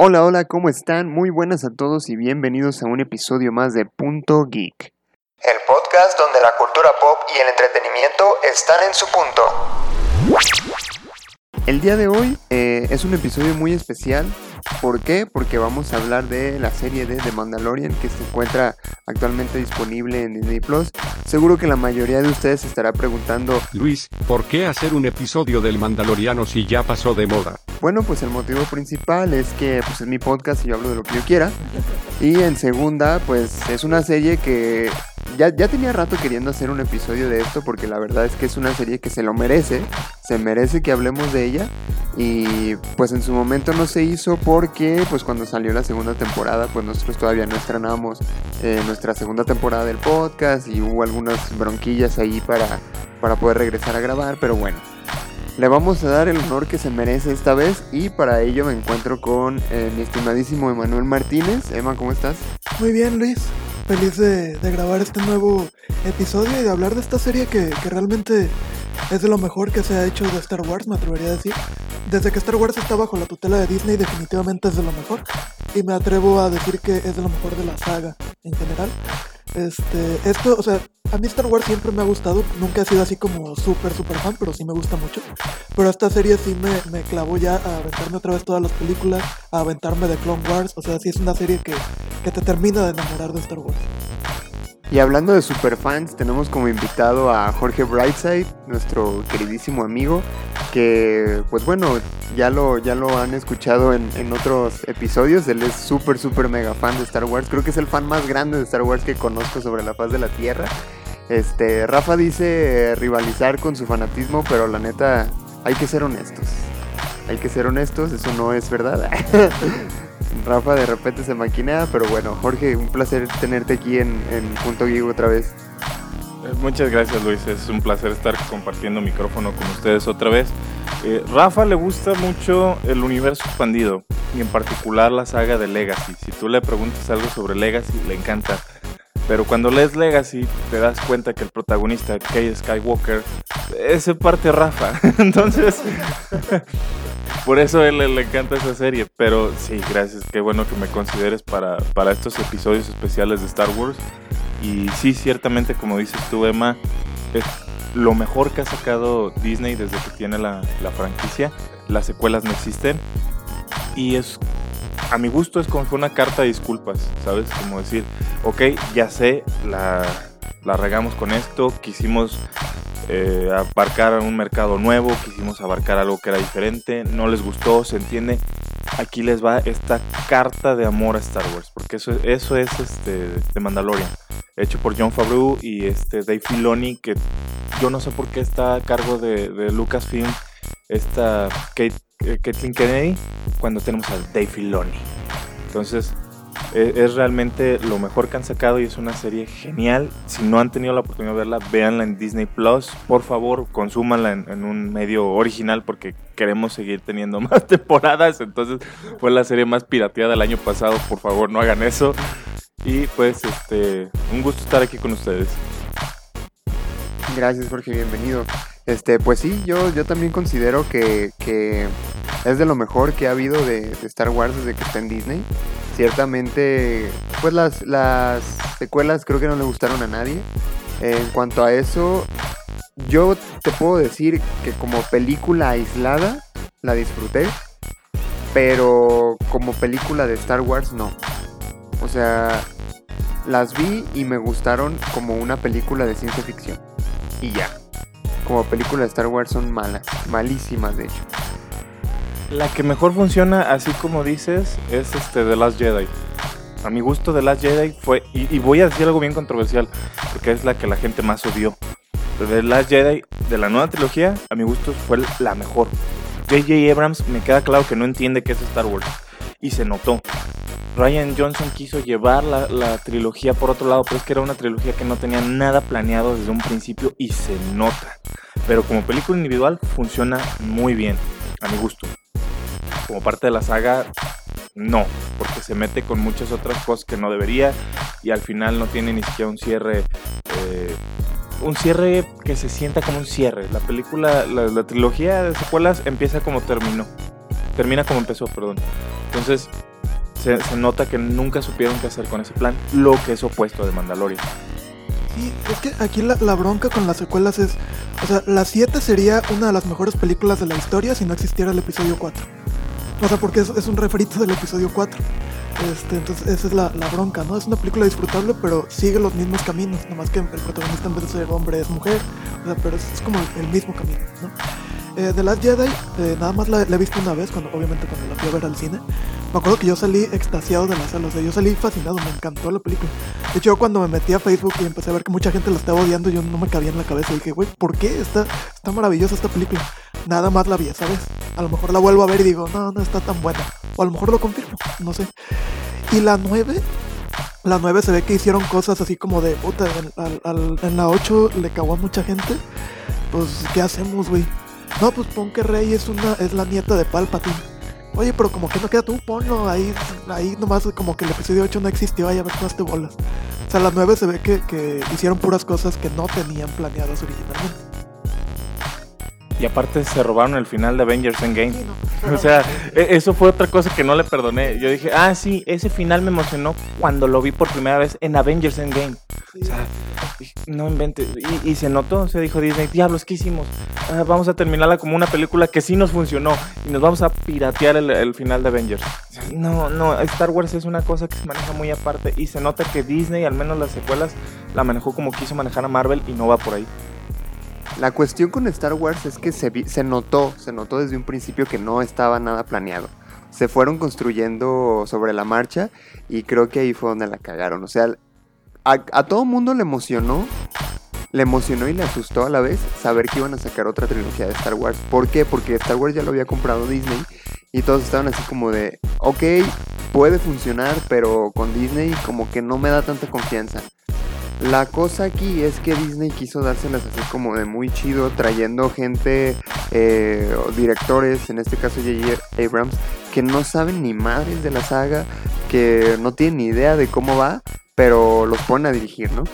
Hola, hola, ¿cómo están? Muy buenas a todos y bienvenidos a un episodio más de Punto Geek. El podcast donde la cultura pop y el entretenimiento están en su punto. El día de hoy eh, es un episodio muy especial. ¿Por qué? Porque vamos a hablar de la serie de The Mandalorian que se encuentra actualmente disponible en Disney Plus. Seguro que la mayoría de ustedes se estará preguntando, Luis, ¿por qué hacer un episodio del Mandaloriano si ya pasó de moda? Bueno, pues el motivo principal es que pues, es mi podcast y yo hablo de lo que yo quiera. Y en segunda, pues es una serie que ya, ya tenía rato queriendo hacer un episodio de esto porque la verdad es que es una serie que se lo merece. Se merece que hablemos de ella. Y pues en su momento no se hizo porque pues cuando salió la segunda temporada pues nosotros todavía no estrenamos eh, nuestra segunda temporada del podcast y hubo algunas bronquillas ahí para, para poder regresar a grabar. Pero bueno, le vamos a dar el honor que se merece esta vez y para ello me encuentro con eh, mi estimadísimo Emanuel Martínez. Emma, ¿cómo estás? Muy bien, Luis. Feliz de, de grabar este nuevo episodio y de hablar de esta serie que, que realmente es de lo mejor que se ha hecho de Star Wars, me atrevería a decir. Desde que Star Wars está bajo la tutela de Disney, definitivamente es de lo mejor. Y me atrevo a decir que es de lo mejor de la saga en general. Este, esto, o sea, a mí Star Wars siempre me ha gustado, nunca he sido así como súper, súper fan, pero sí me gusta mucho. Pero esta serie sí me, me clavó ya a aventarme otra vez todas las películas, a aventarme de Clone Wars, o sea, sí es una serie que, que te termina de enamorar de Star Wars. Y hablando de superfans, tenemos como invitado a Jorge Brightside, nuestro queridísimo amigo, que pues bueno, ya lo, ya lo han escuchado en, en otros episodios, él es súper, súper mega fan de Star Wars, creo que es el fan más grande de Star Wars que conozco sobre la faz de la Tierra. Este, Rafa dice eh, rivalizar con su fanatismo, pero la neta, hay que ser honestos. Hay que ser honestos, eso no es verdad. Rafa de repente se maquinea, pero bueno, Jorge, un placer tenerte aquí en, en Punto otra vez. Muchas gracias Luis, es un placer estar compartiendo micrófono con ustedes otra vez. Eh, Rafa le gusta mucho el universo expandido y en particular la saga de Legacy. Si tú le preguntas algo sobre Legacy, le encanta. Pero cuando lees Legacy te das cuenta que el protagonista, Kay Skywalker, es parte Rafa. Entonces, por eso a él le encanta esa serie. Pero sí, gracias, qué bueno que me consideres para, para estos episodios especiales de Star Wars. Y sí, ciertamente, como dices tú, Emma, es lo mejor que ha sacado Disney desde que tiene la, la franquicia. Las secuelas no existen. Y es, a mi gusto, es como fue una carta de disculpas, ¿sabes? Como decir, ok, ya sé, la, la regamos con esto, quisimos eh, abarcar un mercado nuevo, quisimos abarcar algo que era diferente, no les gustó, se entiende. Aquí les va esta carta de amor a Star Wars, porque eso, eso es este, de Mandalorian, hecho por John Favreau y este Dave Filoni, que yo no sé por qué está a cargo de, de Lucasfilm, esta Kate, eh, Kennedy, cuando tenemos a Dave Filoni. Entonces, e- es realmente lo mejor que han sacado y es una serie genial. Si no han tenido la oportunidad de verla, véanla en Disney Plus. Por favor, consúmanla en, un medio original porque queremos seguir teniendo más temporadas. Entonces, fue la serie más pirateada el año pasado. Por favor, no hagan eso. Y pues, este, un gusto estar aquí con ustedes. Gracias Jorge, bienvenido. Este, pues sí, yo, yo también considero que, que es de lo mejor que ha habido de Star Wars desde que está en Disney. Ciertamente, pues las, las secuelas creo que no le gustaron a nadie. En cuanto a eso, yo te puedo decir que como película aislada la disfruté, pero como película de Star Wars no. O sea, las vi y me gustaron como una película de ciencia ficción. Y ya. Como película de Star Wars son malas, malísimas de hecho. La que mejor funciona, así como dices, es este The Last Jedi. A mi gusto, The Last Jedi fue, y, voy a decir algo bien controversial, porque es la que la gente más odió. Pero The Last Jedi, de la nueva trilogía, a mi gusto fue la mejor. J.J. Abrams me queda claro que no entiende qué es Star Wars. Y se notó. Ryan Johnson quiso llevar la, la trilogía por otro lado, pero es que era una trilogía que no tenía nada planeado desde un principio y se nota. Pero como película individual funciona muy bien, a mi gusto. Como parte de la saga, no, porque se mete con muchas otras cosas que no debería y al final no tiene ni siquiera un cierre. eh, un cierre que se sienta como un cierre. La película, la, trilogía de secuelas empieza como terminó. Termina como empezó, perdón. Entonces, se, se nota que nunca supieron qué hacer con ese plan, lo que es opuesto de Mandalorian. Sí, es que aquí la, la bronca con las secuelas es. O sea, la 7 sería una de las mejores películas de la historia si no existiera el episodio 4. O sea, porque es, es un referito del episodio 4. Este, entonces, esa es la, la bronca, ¿no? Es una película disfrutable, pero sigue los mismos caminos. Nomás que el protagonista en vez de ser hombre es mujer. O sea, pero es, es como el, el mismo camino, ¿no? Eh, The Last Jedi, eh, nada más la, la he visto una vez, cuando, obviamente cuando la fui a ver al cine. Me acuerdo que yo salí extasiado de la sala, o sea, yo salí fascinado, me encantó la película. De hecho, yo cuando me metí a Facebook y empecé a ver que mucha gente la estaba odiando, yo no me cabía en la cabeza. Y dije, güey, ¿por qué? Está, está maravillosa esta película. Nada más la vi, ¿sabes? A lo mejor la vuelvo a ver y digo, no, no está tan buena. O a lo mejor lo confirmo, no sé. Y la 9, la 9 se ve que hicieron cosas así como de, puta, en, al- en la 8 le cagó a mucha gente. Pues, ¿qué hacemos, güey? No, pues pon que Rey es una es la nieta de Palpatine. Oye, pero como que no queda tú, ponlo ahí, ahí nomás como que el episodio 8 no existió, ahí a ver todas te bolas. O sea, la 9 se ve que, que hicieron puras cosas que no tenían planeadas originalmente. Y aparte se robaron el final de Avengers Endgame. O sea, e- eso fue otra cosa que no le perdoné. Yo dije, ah, sí, ese final me emocionó cuando lo vi por primera vez en Avengers Endgame. O sea, no inventes. Y, se notó, se dijo Disney, diablos, ¿qué hicimos? Ah, vamos a terminarla como una película que sí nos funcionó y nos vamos a piratear el, final de Avengers. No, no, Star Wars es una cosa que se maneja muy aparte y se nota que Disney, al menos las secuelas, la manejó como quiso manejar a Marvel y no va por ahí. La cuestión con Star Wars es que se, notó, se notó desde un principio que no estaba nada planeado. Se fueron construyendo sobre la marcha y creo que ahí fue donde la cagaron. O sea, a, a todo mundo le emocionó, le emocionó y le asustó a la vez saber que iban a sacar otra trilogía de Star Wars. ¿Por qué? Porque Star Wars ya lo había comprado Disney y todos estaban así como de, ok, puede funcionar, pero con Disney como que no me da tanta confianza. La cosa aquí es que Disney quiso dárselas así como de muy chido, trayendo gente, eh, directores, en este caso J.J. Abrams, que no saben ni madres de la saga, que no tienen ni idea de cómo va, pero los ponen a dirigir, ¿no?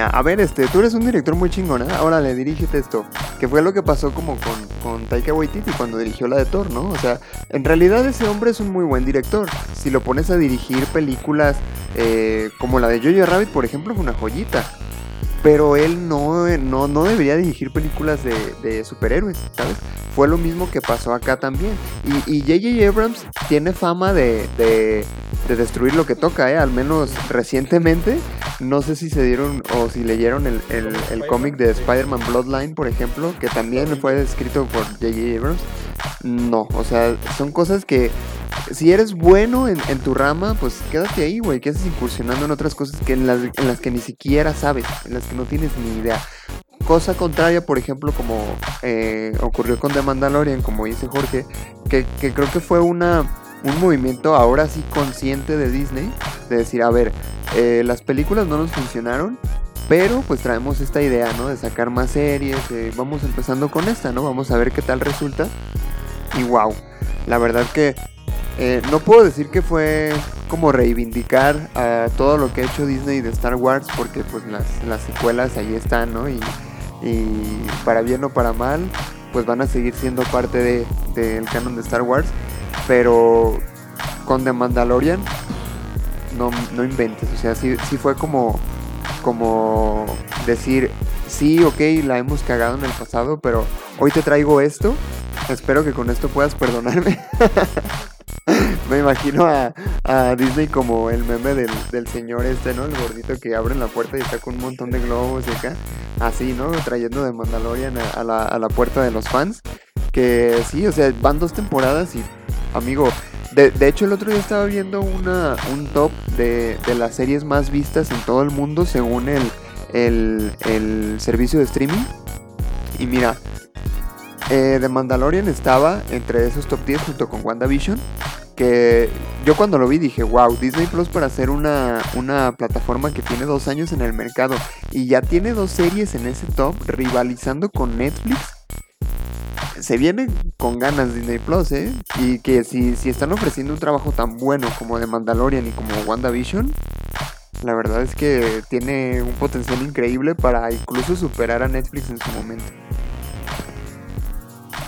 A, ver, este, tú eres un director muy chingón, ¿eh? Órale, dirígete esto. Que fue lo que pasó como con, Taika Waititi cuando dirigió la de Thor, ¿no? O sea, en realidad ese hombre es un muy buen director. Si lo pones a dirigir películas eh, como la de Jojo Rabbit, por ejemplo, fue una joyita. Pero él no, no, no debería dirigir películas de, de superhéroes, ¿sabes? Fue lo mismo que pasó acá también. Y y J.J. Abrams tiene fama de, de, de destruir lo que toca, ¿eh? Al menos recientemente. No sé si se dieron o si leyeron el, el, el cómic de Spider-Man Bloodline, por ejemplo, que también fue escrito por J.J. Abrams. No, o sea, son cosas que si eres bueno en, en tu rama, pues quédate ahí, güey. Que haces incursionando en otras cosas que en las, en las que ni siquiera sabes, en las que no tienes ni idea. Cosa contraria, por ejemplo, como eh, ocurrió con The Mandalorian, como dice Jorge, que, que creo que fue una, un movimiento ahora sí consciente de Disney, de decir, a ver, eh, las películas no nos funcionaron, pero pues traemos esta idea, ¿no? De sacar más series, eh, vamos empezando con esta, ¿no? Vamos a ver qué tal resulta. Y wow, la verdad que eh, no puedo decir que fue como reivindicar todo lo que ha hecho Disney de Star Wars, porque pues las, las secuelas ahí están, ¿no? Y, para bien o para mal, pues van a seguir siendo parte de- del canon de Star Wars. Pero con The Mandalorian, no, no inventes, o sea, sí, sí fue como, como decir, sí, ok, la hemos cagado en el pasado, pero hoy te traigo esto. Espero que con esto puedas perdonarme. Me imagino a, a Disney como el meme del, del señor este, ¿no? El gordito que abre la puerta y con un montón de globos y acá. Así, ¿no? Trayendo de Mandalorian a la, a la puerta de los fans. Que sí, o sea, van dos temporadas y, amigo, de, de hecho el otro día estaba viendo una, un top de, de las series más vistas en todo el mundo según el, el, el servicio de streaming. Y mira, eh, The Mandalorian estaba entre esos top 10 junto con WandaVision. Que yo cuando lo vi dije, wow, Disney Plus para hacer una, una plataforma que tiene dos años en el mercado y ya tiene dos series en ese top rivalizando con Netflix. Se viene con ganas Disney Plus, ¿eh? Y que si, si están ofreciendo un trabajo tan bueno como The Mandalorian y como WandaVision, la verdad es que tiene un potencial increíble para incluso superar a Netflix en su momento.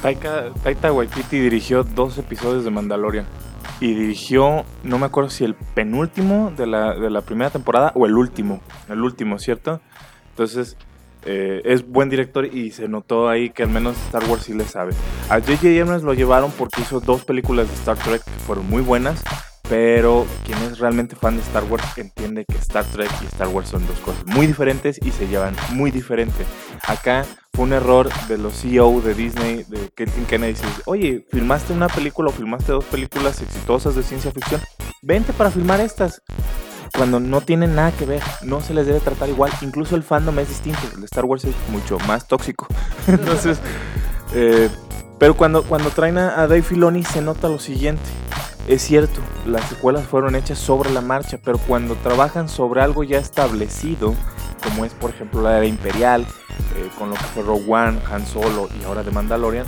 Taika, Taika Waititi dirigió dos episodios de Mandalorian. y dirigió, no me acuerdo si el penúltimo de la, de la primera temporada o el último, el último, ¿cierto? Entonces, eh, es buen director y se notó ahí que al menos Star Wars sí le sabe. A J.J. Abrams lo llevaron porque hizo dos películas de Star Trek que fueron muy buenas, pero quien es realmente fan de Star Wars entiende que Star Trek y Star Wars son dos cosas muy diferentes y se llevan muy diferente. Acá fue un error de los CEO de Disney, de Kathleen Kennedy, dice, oye, filmaste una película o filmaste dos películas exitosas de ciencia ficción, vente para filmar estas. Cuando no tienen nada que ver, no se les debe tratar igual. Incluso el fandom es distinto. El de Star Wars es mucho más tóxico. Entonces, eh, pero cuando, cuando traen a, Dave Filoni se nota lo siguiente. Es cierto, las secuelas fueron hechas sobre la marcha, pero cuando trabajan sobre algo ya establecido, como es por ejemplo la era imperial, eh, con lo que fue Rogue One, Han Solo y ahora The Mandalorian,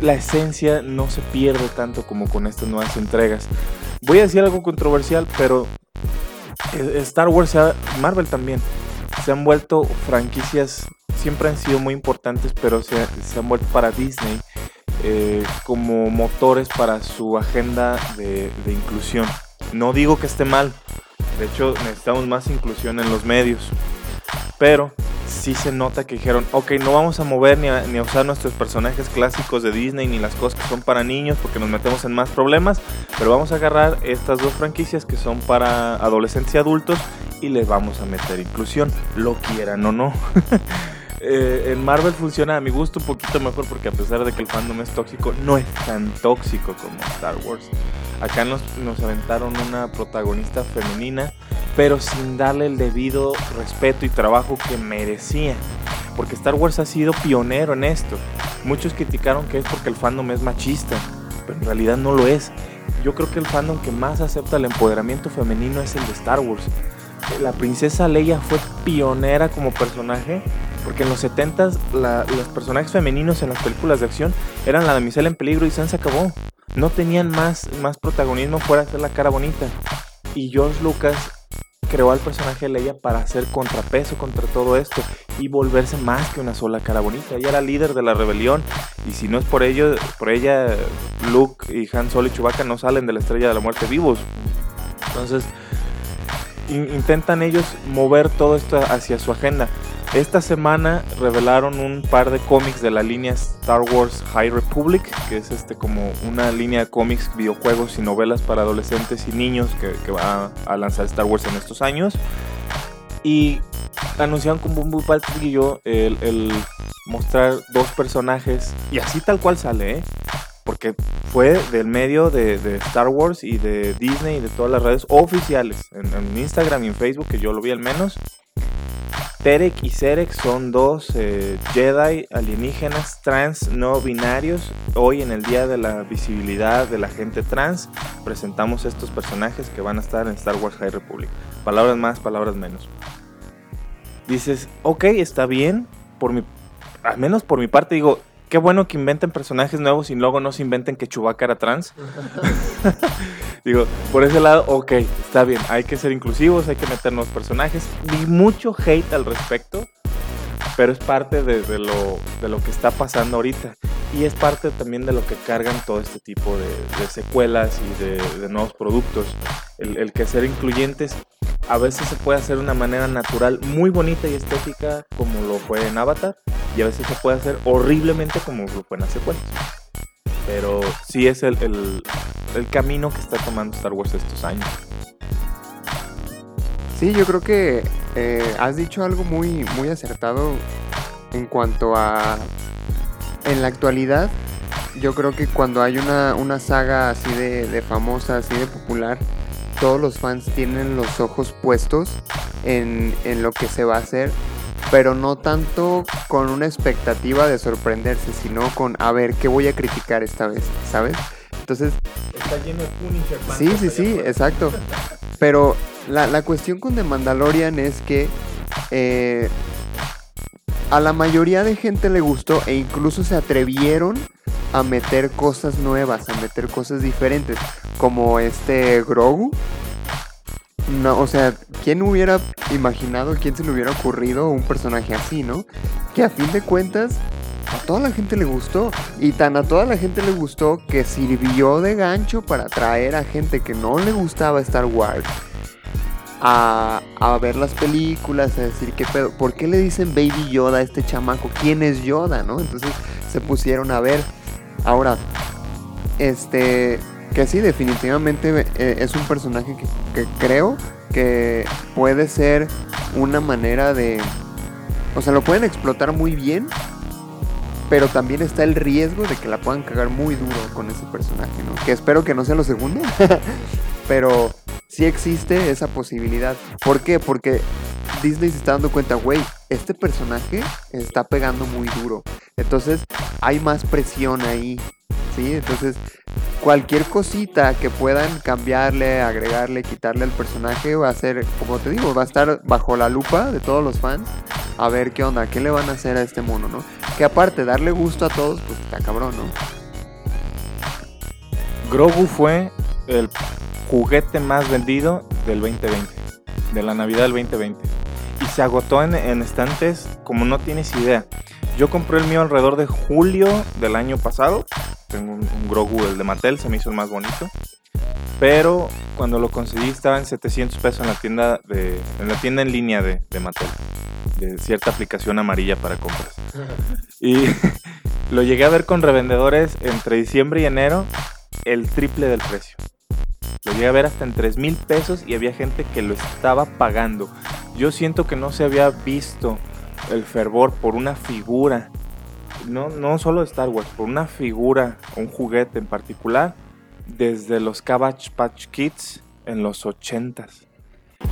la esencia no se pierde tanto como con estas nuevas entregas. Voy a decir algo controversial, pero Star Wars, Marvel también, se han vuelto franquicias, siempre han sido muy importantes, pero se, se han vuelto para Disney eh, como motores para su agenda de, de inclusión. No digo que esté mal, de hecho necesitamos más inclusión en los medios, pero sí se nota que dijeron, ok, no vamos a mover ni a, ni a, usar nuestros personajes clásicos de Disney ni las cosas que son para niños porque nos metemos en más problemas, pero vamos a agarrar estas dos franquicias que son para adolescentes y adultos y les vamos a meter inclusión, lo quieran o no. eh, en Marvel funciona a mi gusto un poquito mejor porque a pesar de que el fandom es tóxico, no es tan tóxico como Star Wars. Acá nos, nos aventaron una protagonista femenina, pero sin darle el debido respeto y trabajo que merecía. Porque Star Wars ha sido pionero en esto. Muchos criticaron que es porque el fandom es machista, pero en realidad no lo es. Yo creo que el fandom que más acepta el empoderamiento femenino es el de Star Wars. La princesa Leia fue pionera como personaje porque en los 70s la, los personajes femeninos en las películas de acción eran la damisela en peligro y se acabó. No tenían más, más protagonismo fuera de la cara bonita. Y George Lucas creó al personaje de Leia para hacer contrapeso contra todo esto y volverse más que una sola cara bonita. Ella era líder de la rebelión y si no es por por ella, Luke y Han Solo y Chewbacca no salen de la estrella de la muerte vivos. Entonces, in intentan ellos mover todo esto hacia su agenda. Esta semana revelaron un par de cómics de la línea Star Wars High Republic, que es este como una línea de cómics, videojuegos y novelas para adolescentes y niños que, va a lanzar Star Wars en estos años. Y anunciaron con Bumbu Paltrillo el, el mostrar dos personajes, y así tal cual sale, ¿eh? porque fue del medio de, de, Star Wars y de Disney y de todas las redes oficiales, en, en Instagram y en Facebook, que yo lo vi al menos. Terek y Serek son dos eh, Jedi alienígenas trans no binarios. Hoy en el Día de la Visibilidad de la Gente Trans presentamos estos personajes que van a estar en Star Wars High Republic. Palabras más, palabras menos. Dices, ok, está bien. Por mi, al menos por mi parte digo, qué bueno que inventen personajes nuevos y luego no se inventen que Chewbacca era trans. Digo, por ese lado, ok, está bien, hay que ser inclusivos, hay que meter nuevos personajes. Vi mucho hate al respecto, pero es parte de, de, lo, de lo que está pasando ahorita. Y es parte también de lo que cargan todo este tipo de, de secuelas y de, de, nuevos productos. El, el que ser incluyentes a veces se puede hacer de una manera natural, muy bonita y estética, como lo fue en Avatar, y a veces se puede hacer horriblemente como lo fue en las secuelas. Pero sí es el, el, camino que está tomando Star Wars estos años. Sí, yo creo que eh, has dicho algo muy, muy acertado en cuanto a... En la actualidad, yo creo que cuando hay una, una saga así de, de, famosa, así de popular, todos los fans tienen los ojos puestos en, en lo que se va a hacer pero no tanto con una expectativa de sorprenderse, sino con a ver qué voy a criticar esta vez, ¿sabes? Entonces... Está lleno de Punisher. Sí, sí, sí, exacto. Pero la, la, cuestión con The Mandalorian es que eh, a la mayoría de gente le gustó e incluso se atrevieron a meter cosas nuevas, a meter cosas diferentes, como este Grogu, no, o sea, ¿quién hubiera imaginado, quién se le hubiera ocurrido un personaje así, ¿no? Que a fin de cuentas, a toda la gente le gustó. Y tan a toda la gente le gustó que sirvió de gancho para atraer a gente que no le gustaba Star Wars a, a ver las películas, a decir qué pedo. ¿Por qué le dicen Baby Yoda a este chamaco? ¿Quién es Yoda, no? Entonces se pusieron a ver. Ahora, este, que sí, definitivamente eh, es un personaje que, que creo que puede ser una manera de... O sea, lo pueden explotar muy bien, pero también está el riesgo de que la puedan cagar muy duro con ese personaje, ¿no? Que espero que no sea lo segundo, pero sí existe esa posibilidad. ¿Por qué? Porque Disney se está dando cuenta, güey, este personaje está pegando muy duro. Entonces hay más presión ahí, ¿sí? Entonces cualquier cosita que puedan cambiarle, agregarle, quitarle al personaje va a ser, como te digo, va a estar bajo la lupa de todos los fans a ver qué onda, qué le van a hacer a este mono, ¿no? Que aparte, darle gusto a todos, pues está cabrón, ¿no? Grogu fue el juguete más vendido del 2020, de la Navidad del 2020. Y se agotó en, en estantes como no tienes idea. Yo compré el mío alrededor de julio del año pasado. Tengo un, un Grogu, el de Mattel, se me hizo el más bonito. Pero cuando lo conseguí estaba en 700 pesos en la tienda, de, en, la tienda en línea de, de Mattel. De cierta aplicación amarilla para compras. Y lo llegué a ver con revendedores entre diciembre y enero el triple del precio. Lo llegué a ver hasta en 3 mil pesos y había gente que lo estaba pagando. Yo siento que no se había visto el fervor por una figura, no, no solo Star Wars, por una figura, un juguete en particular, desde los Cabbage Patch Kids en los 80s.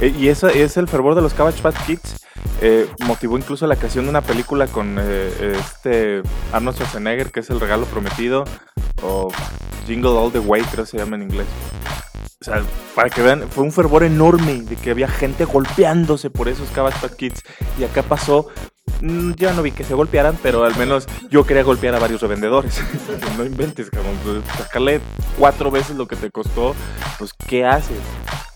E- Y eso es el fervor de los Cabbage Patch Kids. eh, motivó incluso la creación de una película con eh, este Arnold Schwarzenegger, que es El Regalo Prometido, o Jingle All the Way, creo que se llama en inglés. O sea, para que vean, fue un fervor enorme de que había gente golpeándose por esos Cabbage Patch Kids. Y acá pasó, ya no vi que se golpearan, pero al menos yo quería golpear a varios revendedores. no inventes, cabrón. pues, Sacarle cuatro veces lo que te costó, pues, ¿qué haces?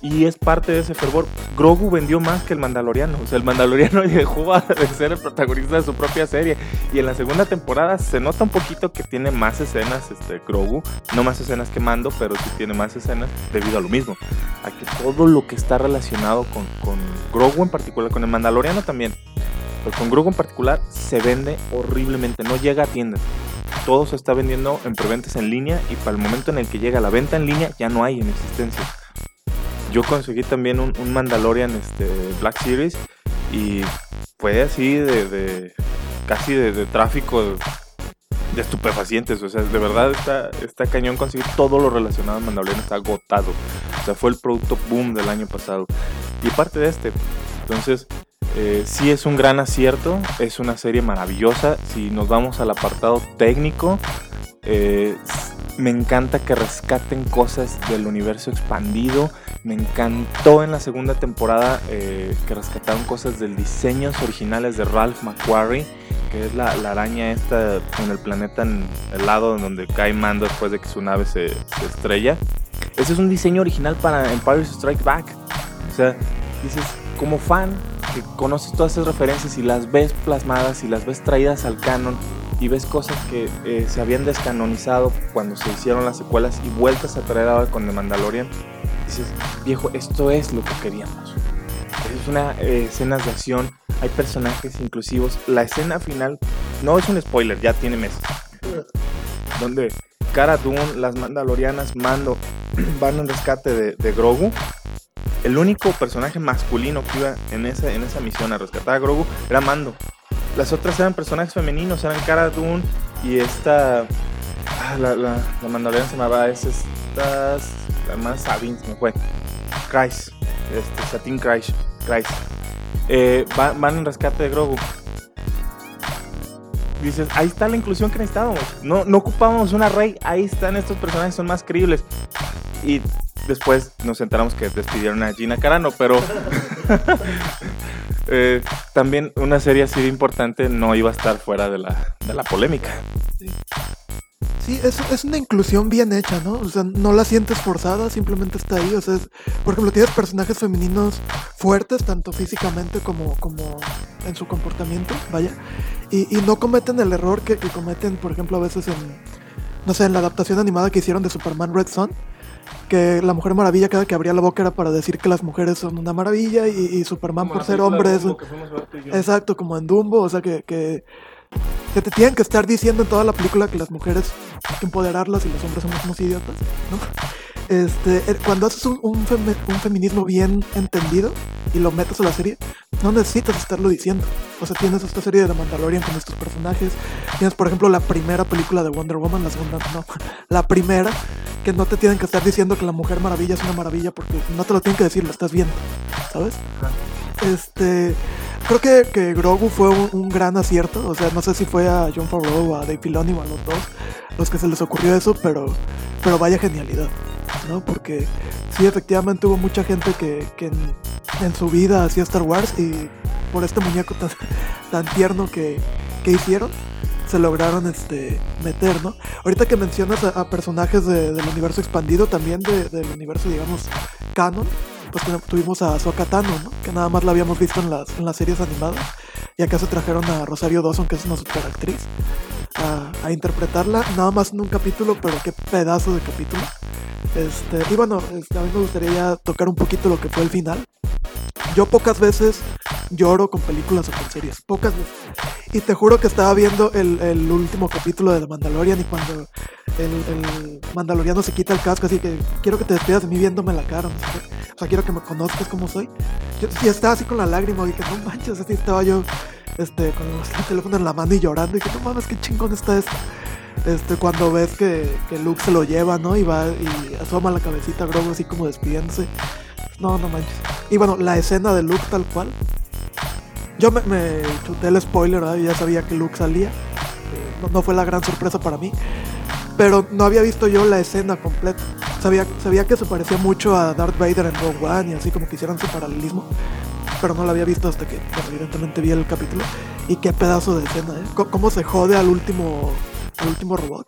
Y es parte de ese fervor. Grogu vendió más que el Mandaloriano. O sea, el Mandaloriano dejó de ser el protagonista de su propia serie. Y en la segunda temporada se nota un poquito que tiene más escenas este, Grogu. No más escenas que Mando, pero sí tiene más escenas debido a lo mismo. A que todo lo que está relacionado con, con Grogu en particular, con el Mandaloriano también. Pero con Grogu en particular se vende horriblemente. No llega a tiendas. Todo se está vendiendo en preventas en línea y para el momento en el que llega la venta en línea ya no hay en existencia. Yo conseguí también un, un Mandalorian este, Black Series y fue así de, casi de, tráfico de, estupefacientes. O sea, de verdad está, cañón conseguir todo lo relacionado al Mandalorian, está agotado. O sea, fue el producto boom del año pasado. Y parte de este. Entonces, eh, sí es un gran acierto, es una serie maravillosa. Si nos vamos al apartado técnico, eh, me encanta que rescaten cosas del universo expandido. Me encantó en la segunda temporada eh, que rescataron cosas del diseños originales de Ralph McQuarrie, que es la, araña esta en el planeta en el lado donde cae Mando después de que su nave se, se estrella. Ese es un diseño original para Empire Strike Back. O sea, dices, como fan, que conoces todas esas referencias y las ves plasmadas y las ves traídas al canon y ves cosas que eh, se habían descanonizado cuando se hicieron las secuelas y vueltas a traer ahora con The Mandalorian, dices, viejo, esto es lo que queríamos. Es una eh, escenas de acción, hay personajes inclusivos. La escena final no es un spoiler, ya tiene meses. Donde Cara Dune, las Mandalorianas, Mando van en rescate de, de Grogu. El único personaje masculino que iba en esa, en esa misión a rescatar a Grogu era Mando. Las otras eran personajes femeninos, eran Cara Dune y esta. ah, la, la, la Mandaloriana se llamaba, es esta. La hermana Sabine, me fue. Christ, este, Satin Christ. Christ. Eh, va- van en rescate de Grogu. Dices, ahí está la inclusión que necesitábamos. No, no ocupábamos una rey, ahí están estos personajes, son más creíbles. Y después nos enteramos que despidieron a Gina Carano, pero eh, también una serie así de importante no iba a estar fuera de la, de la polémica. Sí, es, es una inclusión bien hecha, ¿no? O sea, no la sientes forzada, simplemente está ahí. O sea, es- por ejemplo, tienes personajes femeninos fuertes, tanto físicamente como, como en su comportamiento, vaya. y, y no cometen el error que, que cometen, por ejemplo, a veces en, no sé, en la adaptación animada que hicieron de Superman Red Son, que la Mujer Maravilla cada que abría la boca era para decir que las mujeres son una maravilla y, y Superman por ser hombre es Exacto, como en Dumbo, o sea que, que, que te tienen que estar diciendo en toda la película que las mujeres hay que empoderarlas y los hombres somos unos idiotas, ¿no? Este, eh, cuando haces un, un feminismo bien entendido y lo metes a la serie, no necesitas estarlo diciendo. O sea, tienes esta serie de Mandalorian con estos personajes. Tienes, por ejemplo, la primera película de Wonder Woman, la segunda no, la primera, que no te tienen que estar diciendo que la Mujer Maravilla es una maravilla porque no te lo tienen que decir, lo estás viendo, ¿sabes? Este, creo que, que Grogu fue un, gran acierto. O sea, no sé si fue a John Favreau o a Dave Filoni o a los dos los que se les ocurrió eso, pero, pero vaya genialidad, ¿no? Porque sí, efectivamente hubo mucha gente que, que en, su vida hacía Star Wars y por este muñeco tan, tierno que, que hicieron, se lograron este, meter, ¿no? Ahorita que mencionas a, personajes de- del universo expandido, también de- del universo, digamos, canon, pues tu- tuvimos a Ahsoka Tano, ¿no? Que nada más la habíamos visto en las, en las series animadas. Y acá se trajeron a Rosario Dawson, que es una super actriz, a, a interpretarla, nada más en un capítulo, pero qué pedazo de capítulo. Este, y bueno, este, a mí me gustaría tocar un poquito lo que fue el final. Yo pocas veces lloro con películas o con series, pocas veces. Y te juro que estaba viendo el, el último capítulo de The Mandalorian y cuando el, el mandaloriano se quita el casco, así que quiero que te despidas de mí viéndome la cara, no. O sea, quiero que me conozcas como soy. Yo sí estaba así con la lágrima, y que no manches, así estaba yo este, con el teléfono en la mano y llorando, y que no mames, qué chingón está esto. Este, cuando ves que, que Luke se lo lleva, ¿no? Y va y asoma la cabecita a Grogu así como despidiéndose. No, no manches. Y bueno, la escena de Luke tal cual. Yo me, me chuté el spoiler, ¿verdad? Ya sabía que Luke salía. Eh, No, no fue la gran sorpresa para mí. Pero no había visto yo la escena completa. Sabía, sabía que se parecía mucho a Darth Vader en Rogue One y así como que hicieran su paralelismo. Pero no la había visto hasta que, evidentemente vi el capítulo. Y qué pedazo de escena, ¿eh? Cómo se jode al último, al último robot.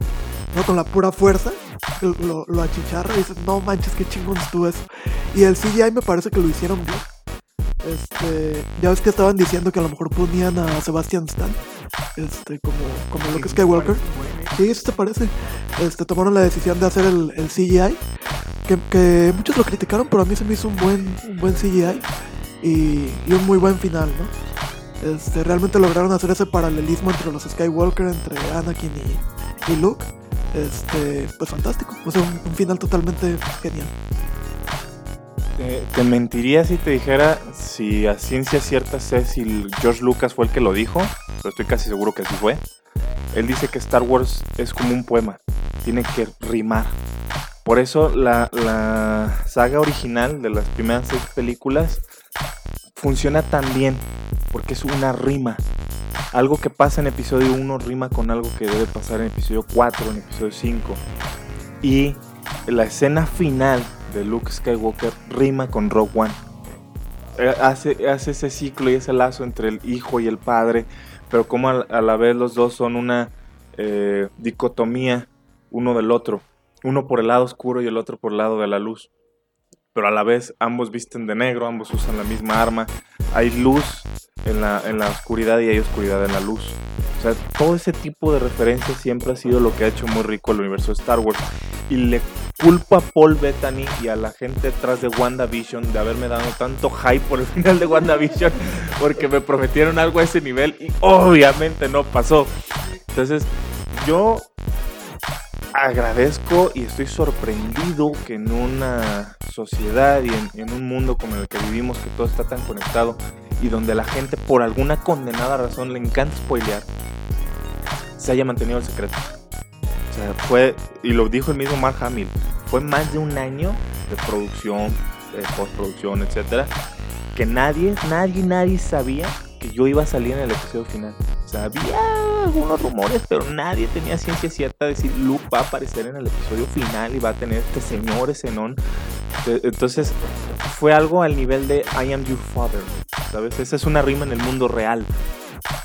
¿no? Con la pura fuerza. Lo, lo- achicharra y dices, no manches, qué chingón estuvo eso. Y el CGI me parece que lo hicieron bien. Este, ya ves que estaban diciendo que a lo mejor ponían a Sebastian Stan, este, como, como Luke Skywalker. Sí, eso te parece. Este, tomaron la decisión de hacer el, el CGI, que, que muchos lo criticaron, pero a mí se me hizo un buen, un buen CGI y, y un muy buen final, ¿no? Este, realmente lograron hacer ese paralelismo entre los Skywalker, entre Anakin y, y Luke. Este, pues fantástico. O sea, un, un final totalmente genial. Te, te mentiría si te dijera si a ciencia cierta sé si George Lucas fue el que lo dijo, pero estoy casi seguro que así fue. Él dice que Star Wars es como un poema, tiene que rimar. Por eso la, la saga original de las primeras seis películas funciona tan bien, porque es una rima. Algo que pasa en episodio 1 rima con algo que debe pasar en episodio 4, en episodio 5. Y la escena final de Luke Skywalker rima con Rogue One. Eh, Hace, hace ese ciclo y ese lazo entre el hijo y el padre, pero como a, la vez los dos son una eh, dicotomía uno del otro. Uno por el lado oscuro y el otro por el lado de la luz. Pero a la vez ambos visten de negro, ambos usan la misma arma. Hay luz en la, en la oscuridad y hay oscuridad en la luz. O sea, todo ese tipo de referencias siempre ha sido lo que ha hecho muy rico el universo de Star Wars. Y le culpo a Paul Bettany y a la gente detrás de WandaVision de haberme dado tanto hype por el final de WandaVision porque me prometieron algo a ese nivel y obviamente no pasó. Entonces, yo agradezco y estoy sorprendido que en una sociedad y en, en un mundo como el que vivimos, que todo está tan conectado y donde la gente por alguna condenada razón le encanta spoilear, se haya mantenido el secreto. O sea, fue, y lo dijo el mismo Mark Hamill, fue más de un año de producción, de postproducción, etcétera, que nadie, nadie, nadie sabía yo iba a salir en el episodio final. O sea, había algunos rumores, pero nadie tenía ciencia cierta de decir Luke va a aparecer en el episodio final y va a tener este señor Zenón. Eh, Entonces, fue algo al nivel de I am your father, ¿sabes? Esa es una rima en el mundo real.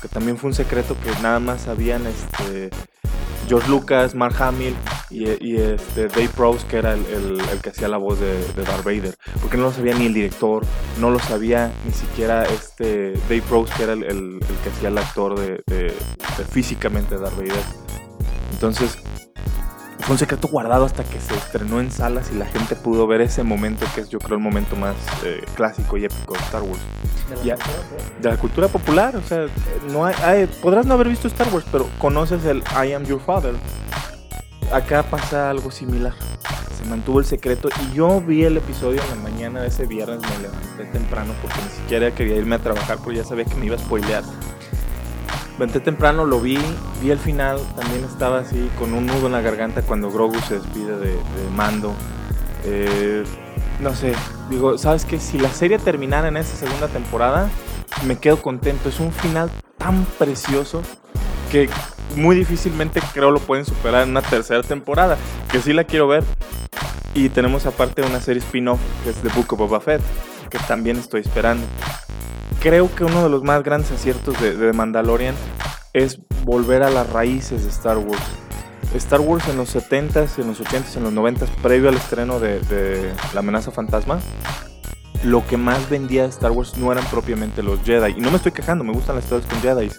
Que también fue un secreto que nada más sabían este, George Lucas, Mark Hamill y, este Dave Prowse, que era el, que hacía la voz de, Darth Vader, porque no lo sabía ni el director, no lo sabía ni siquiera este Dave Prowse, que era el que hacía el actor de, de- de físicamente Darth Vader. Entonces, fue un secreto guardado hasta que se estrenó en salas y la gente pudo ver ese momento que es yo creo el momento más eh, clásico y épico de Star Wars. Ya, de la cultura popular, o sea, no hay, hay- podrás no haber visto Star Wars, pero conoces el I am your father. Acá pasa algo similar. Se mantuvo el secreto y yo vi el episodio en la mañana de ese viernes, me levanté temprano porque ni siquiera quería irme a trabajar porque ya sabía que me iba a spoilear. Levanté temprano, lo vi, vi el final, también estaba así con un nudo en la garganta cuando Grogu se despide de, de Mando. Eh, no sé, digo, ¿sabes qué? Si la serie terminara en esa segunda temporada, me quedo contento. Es un final tan precioso que muy difícilmente creo lo pueden superar en una tercera temporada, que sí la quiero ver. Y tenemos aparte una serie spin-off que es The Book of Boba Fett, que también estoy esperando. Creo que uno de los más grandes aciertos de, de Mandalorian es volver a las raíces de Star Wars. Star Wars en los 70s, en los 80s, en los 90s, previo al estreno de, La amenaza fantasma, lo que más vendía Star Wars no eran propiamente los Jedi. Y no me estoy quejando, me gustan las historias con Jedi.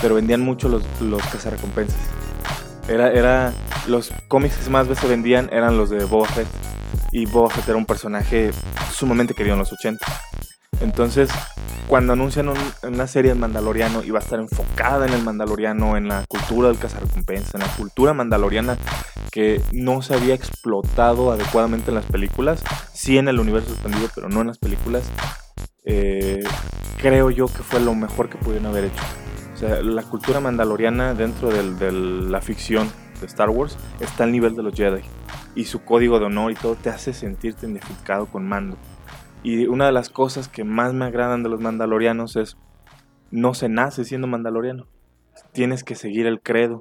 Pero vendían mucho los, los cazarrecompensas. Era, era, los cómics que más veces vendían eran los de Boba Fett. Y Boba Fett era un personaje sumamente querido en los 80. Entonces, cuando anuncian un- una serie de Mandaloriano y va a estar enfocada en el Mandaloriano, en la cultura del cazarrecompensa, en la cultura mandaloriana que no se había explotado adecuadamente en las películas, sí en el universo expandido, pero no en las películas, eh, creo yo que fue lo mejor que pudieron haber hecho. O sea, la cultura mandaloriana dentro de la ficción de Star Wars está al nivel de los Jedi. Y su código de honor y todo te hace sentirte identificado con Mando. Y una de las cosas que más me agradan de los mandalorianos es no se nace siendo mandaloriano. Tienes que seguir el credo.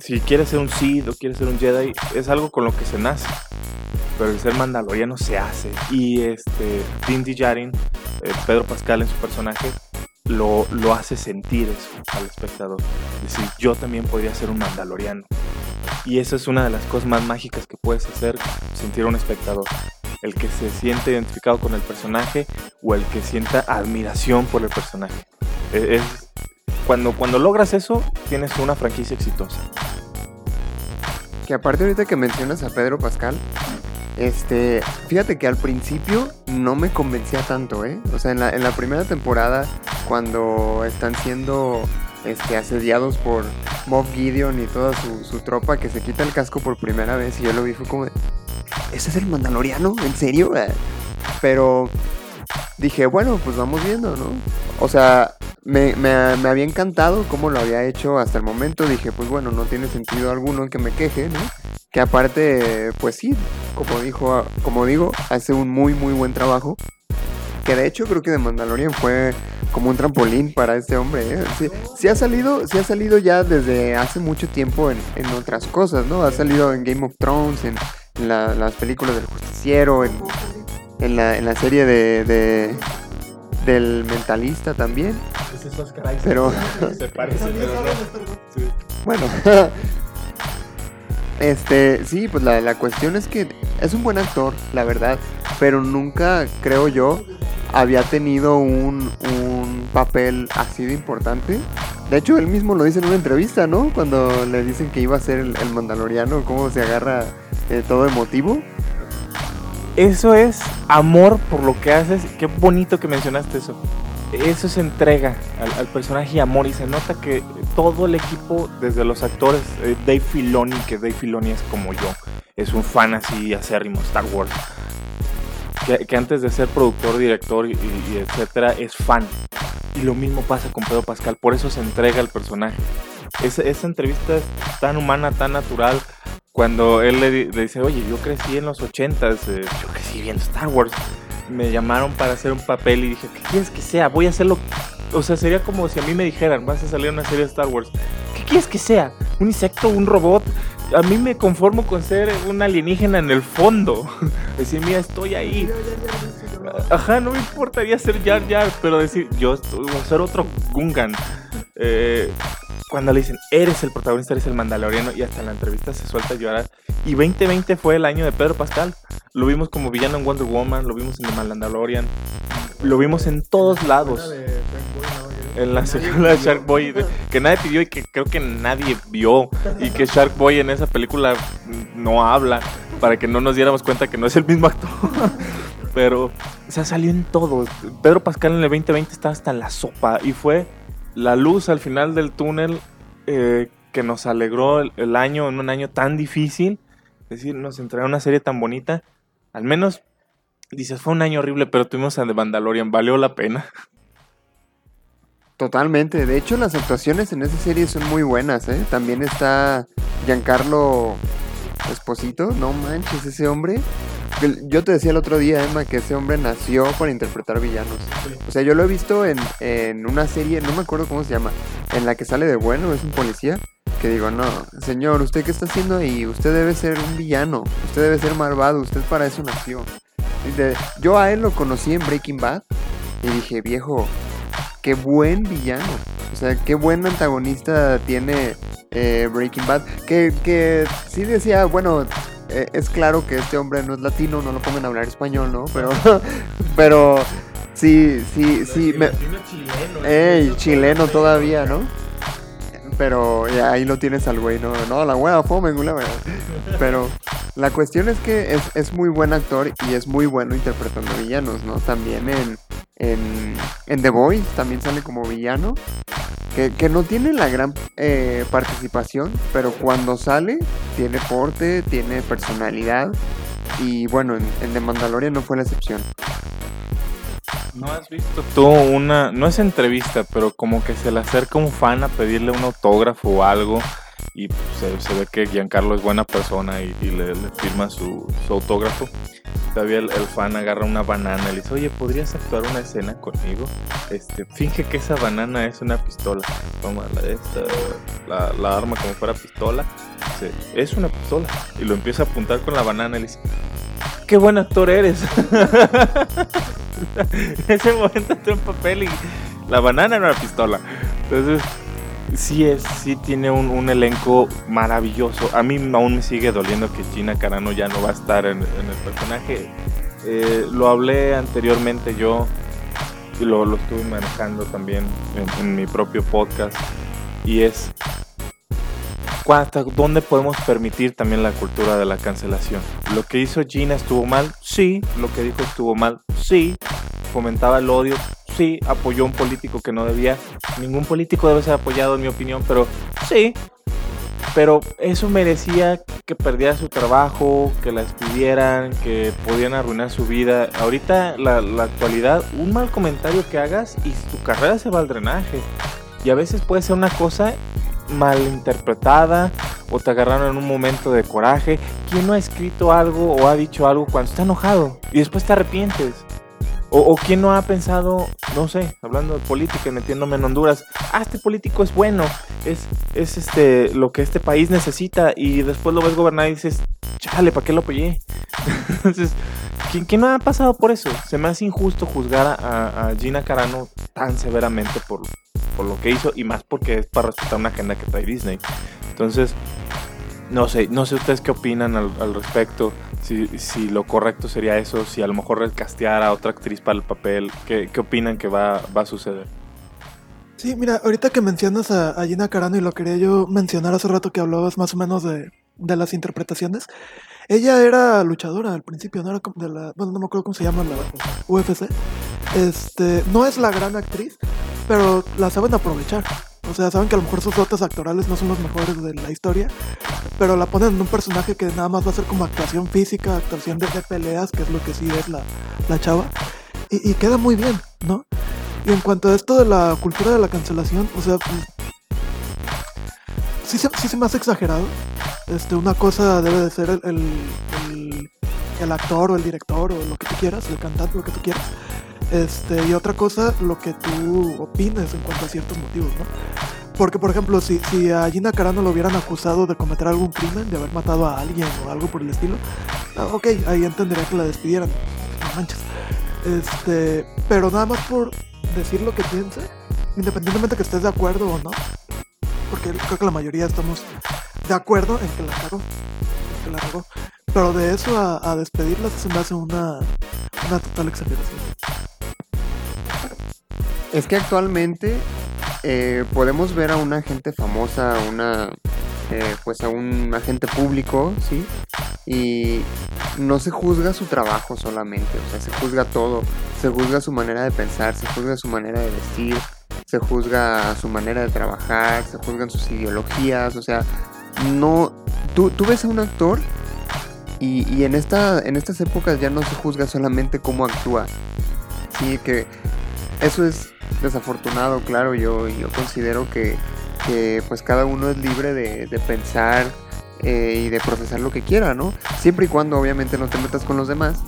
Si quieres ser un Sith o quieres ser un Jedi, es algo con lo que se nace. Pero el ser mandaloriano se hace. Y este, Din Djarin, eh, Pedro Pascal en su personaje, lo, lo hace sentir eso al espectador. Decir, yo también podría ser un mandaloriano. Y eso es una de las cosas más mágicas que puedes hacer, sentir a un espectador. El que se siente identificado con el personaje o el que sienta admiración por el personaje. E- Es, cuando, cuando logras eso, tienes una franquicia exitosa. Que aparte ahorita que mencionas a Pedro Pascal, este, fíjate que al principio no me convencía tanto, ¿eh? O sea, en la, en la primera temporada, cuando están siendo este, asediados por Moff Gideon y toda su, su tropa que se quita el casco por primera vez y yo lo vi, fue como ¿ese es el mandaloriano? ¿En serio? Eh, Pero dije, bueno, pues vamos viendo, ¿no? O sea, me, me- había encantado cómo lo había hecho hasta el momento. Dije, pues bueno, no tiene sentido alguno que me queje, ¿no? Que aparte, pues sí, como dijo, como digo, hace un muy muy buen trabajo. Que de hecho creo que The Mandalorian fue como un trampolín para este hombre. ¿eh? Sí ha salido, sí ha salido ya desde hace mucho tiempo en, en otras cosas, ¿no? Ha salido en Game of Thrones, en, en la- las películas del justiciero, en, en la, en la serie de, de- del mentalista también. Pero Se parece, También pero no. Bueno. Este, sí, pues la, la cuestión es que es un buen actor, la verdad, pero nunca, creo yo, había tenido un, un papel así de importante. De hecho, él mismo lo dice en una entrevista, ¿no? Cuando le dicen que iba a ser el, el mandaloriano, cómo se agarra eh, todo emotivo. Eso es amor por lo que haces. Qué bonito que mencionaste eso. Eso es entrega al, personaje y amor. Y se nota que todo el equipo, desde los actores, eh, Dave Filoni, que Dave Filoni es como yo, es un fan así acérrimo Star Wars. Que, antes de ser productor, director y, y- etcétera, es fan. Y lo mismo pasa con Pedro Pascal. Por eso se entrega al personaje. Esa entrevista es tan humana, tan natural. Cuando él le, di- le dice, oye, yo crecí en los 80s, eh, yo crecí viendo Star Wars. Me llamaron para hacer un papel y dije, ¿qué quieres que sea? Voy a hacerlo. O sea, sería como si a mí me dijeran, vas a salir una serie de Star Wars. ¿Qué quieres que sea? ¿Un insecto? ¿Un robot? A mí me conformo con ser un alienígena en el fondo. Decir, mira, estoy ahí. Ajá, no me importaría ser Jar Jar, pero decir, yo estoy- voy a ser otro Gungan. Eh, cuando le dicen, eres el protagonista, eres el mandaloriano, y hasta en la entrevista se suelta a llorar. Y 2020 fue el año de Pedro Pascal. Lo vimos como villano en Wonder Woman, lo vimos en The Mandalorian, lo vimos en todos lados. En la secuela de Shark Boy, que nadie pidió y que creo que nadie vio. Y que Shark Boy en esa película no habla, para que no nos diéramos cuenta que no es el mismo actor. Pero, o sea, salió en todo. Pedro Pascal en el 2020 estaba hasta en la sopa. Y fue la luz al final del túnel eh, que nos alegró el, año, en un año tan difícil. Es decir, nos entregaron una serie tan bonita. Al menos, dices, fue un año horrible, pero tuvimos a The Mandalorian. Valió la pena. Totalmente. De hecho, las actuaciones en esa serie son muy buenas, ¿eh? También está Giancarlo Esposito. No manches, ese hombre. Yo te decía el otro día, Emma, que ese hombre nació para interpretar villanos. O sea, yo lo he visto en, en una serie, no me acuerdo cómo se llama, en la que sale de bueno, es un policía. Que digo, no, señor, ¿usted qué está haciendo ahí? Usted debe ser un villano. Usted debe ser malvado. Usted para eso nació. De- yo a él lo conocí en Breaking Bad. Y dije, viejo, qué buen villano. O sea, qué buen antagonista tiene eh, Breaking Bad. Que, que sí decía, bueno, eh, es claro que este hombre no es latino, no lo pongan a hablar español, ¿no? Pero, pero sí, sí, sí. Me, ey, chileno todavía, ¿no? Pero ya ahí lo tienes al güey, no, no, la wea fome, la wea. Pero la cuestión es que es, es muy buen actor y es muy bueno interpretando villanos, ¿no? También en, en, The Voice también sale como villano. Que, que no tiene la gran eh, participación, pero cuando sale tiene porte, tiene personalidad. Y bueno, en, en The Mandalorian no fue la excepción. ¿No has visto tú una, no es entrevista, pero como que se le acerca un fan a pedirle un autógrafo o algo y se, se ve que Giancarlo es buena persona y, y le, le firma su, su autógrafo? Todavía el, el fan agarra una banana y le dice, oye, ¿podrías actuar una escena conmigo? Este, finge que esa banana es una pistola. Toma la, esta, la, la arma como fuera pistola. Dice, es una pistola. Y lo empieza a apuntar con la banana y le dice, qué buen actor eres. en ese momento entró en papel y la banana era una pistola. Entonces, sí es, sí tiene un, un elenco maravilloso. A mí aún me sigue doliendo que Gina Carano ya no va a estar en, el personaje. Eh, lo hablé anteriormente yo y lo, lo estuve manejando también en, en mi propio podcast. Y es ¿cu- hasta dónde podemos permitir también la cultura de la cancelación. Lo que hizo Gina estuvo mal, sí. Lo que dijo estuvo mal, sí. Fomentaba el odio, sí. Apoyó un político que no debía. Ningún político debe ser apoyado, en mi opinión, pero sí. Pero eso merecía que perdiera su trabajo, que la despidieran, que podían arruinar su vida. Ahorita, la, la actualidad, un mal comentario que hagas y tu carrera se va al drenaje. Y a veces puede ser una cosa malinterpretada o te agarraron en un momento de coraje. ¿Quién no ha escrito algo o ha dicho algo cuando está enojado y después te arrepientes? O, o quién no ha pensado, no sé, hablando de política y metiéndome en Honduras, ah, este político es bueno, es, es este lo que este país necesita y después lo ves gobernar y dices, chale, ¿para qué lo apoyé? Entonces, ¿quién, no ha pasado por eso? Se me hace injusto juzgar a, Gina Carano tan severamente por, por lo que hizo y más porque es para respetar una agenda que trae Disney. Entonces, no sé, no sé ustedes qué opinan al respecto. Si, si lo correcto sería eso, si a lo mejor recastear a otra actriz para el papel, ¿qué, qué opinan que va, va a suceder? Sí, mira, ahorita que mencionas a, a Gina Carano y lo quería yo mencionar hace rato que hablabas más o menos de, de las interpretaciones. Ella era luchadora al principio, no era de la, bueno, no me acuerdo cómo se llama la UFC. Este, no es la gran actriz, pero la saben aprovechar. O sea, saben que a lo mejor sus dotes actorales no son los mejores de la historia, pero la ponen en un personaje que nada más va a ser como actuación física, actuación de, peleas, que es lo que sí es la, la chava. Y, queda muy bien, ¿no? Y en cuanto a esto de la cultura de la cancelación, o sea, pues, sí, sí se me hace exagerado. Este, una cosa debe de ser el, el, el- el actor o el director o lo que tú quieras, el cantante, lo que tú quieras. Este, y otra cosa, lo que tú opines en cuanto a ciertos motivos, ¿no? Porque, por ejemplo, si, si a Gina Carano lo hubieran acusado de cometer algún crimen, de haber matado a alguien o algo por el estilo, ah, ok, ahí entendería que la despidieran. No manches. Este, pero nada más por decir lo que piense, independientemente que estés de acuerdo o no, porque creo que la mayoría estamos de acuerdo en que la cagó. en que la cagó. Pero de eso a, a despedirla se me hace una, una total exageración. Es que actualmente eh, podemos ver a una gente famosa, a una, eh, pues a un agente público, ¿sí? Y no se juzga su trabajo solamente, o sea, se juzga todo, se juzga su manera de pensar, se juzga su manera de vestir, se juzga su manera de trabajar, se juzgan sus ideologías, o sea, no, tú, tú ves a un actor y, y en, esta, en estas épocas ya no se juzga solamente cómo actúa, sí, que eso es desafortunado, claro, yo, yo considero que, que pues cada uno es libre de, de pensar eh, y de procesar lo que quiera, ¿no? Siempre y cuando obviamente no te metas con los demás,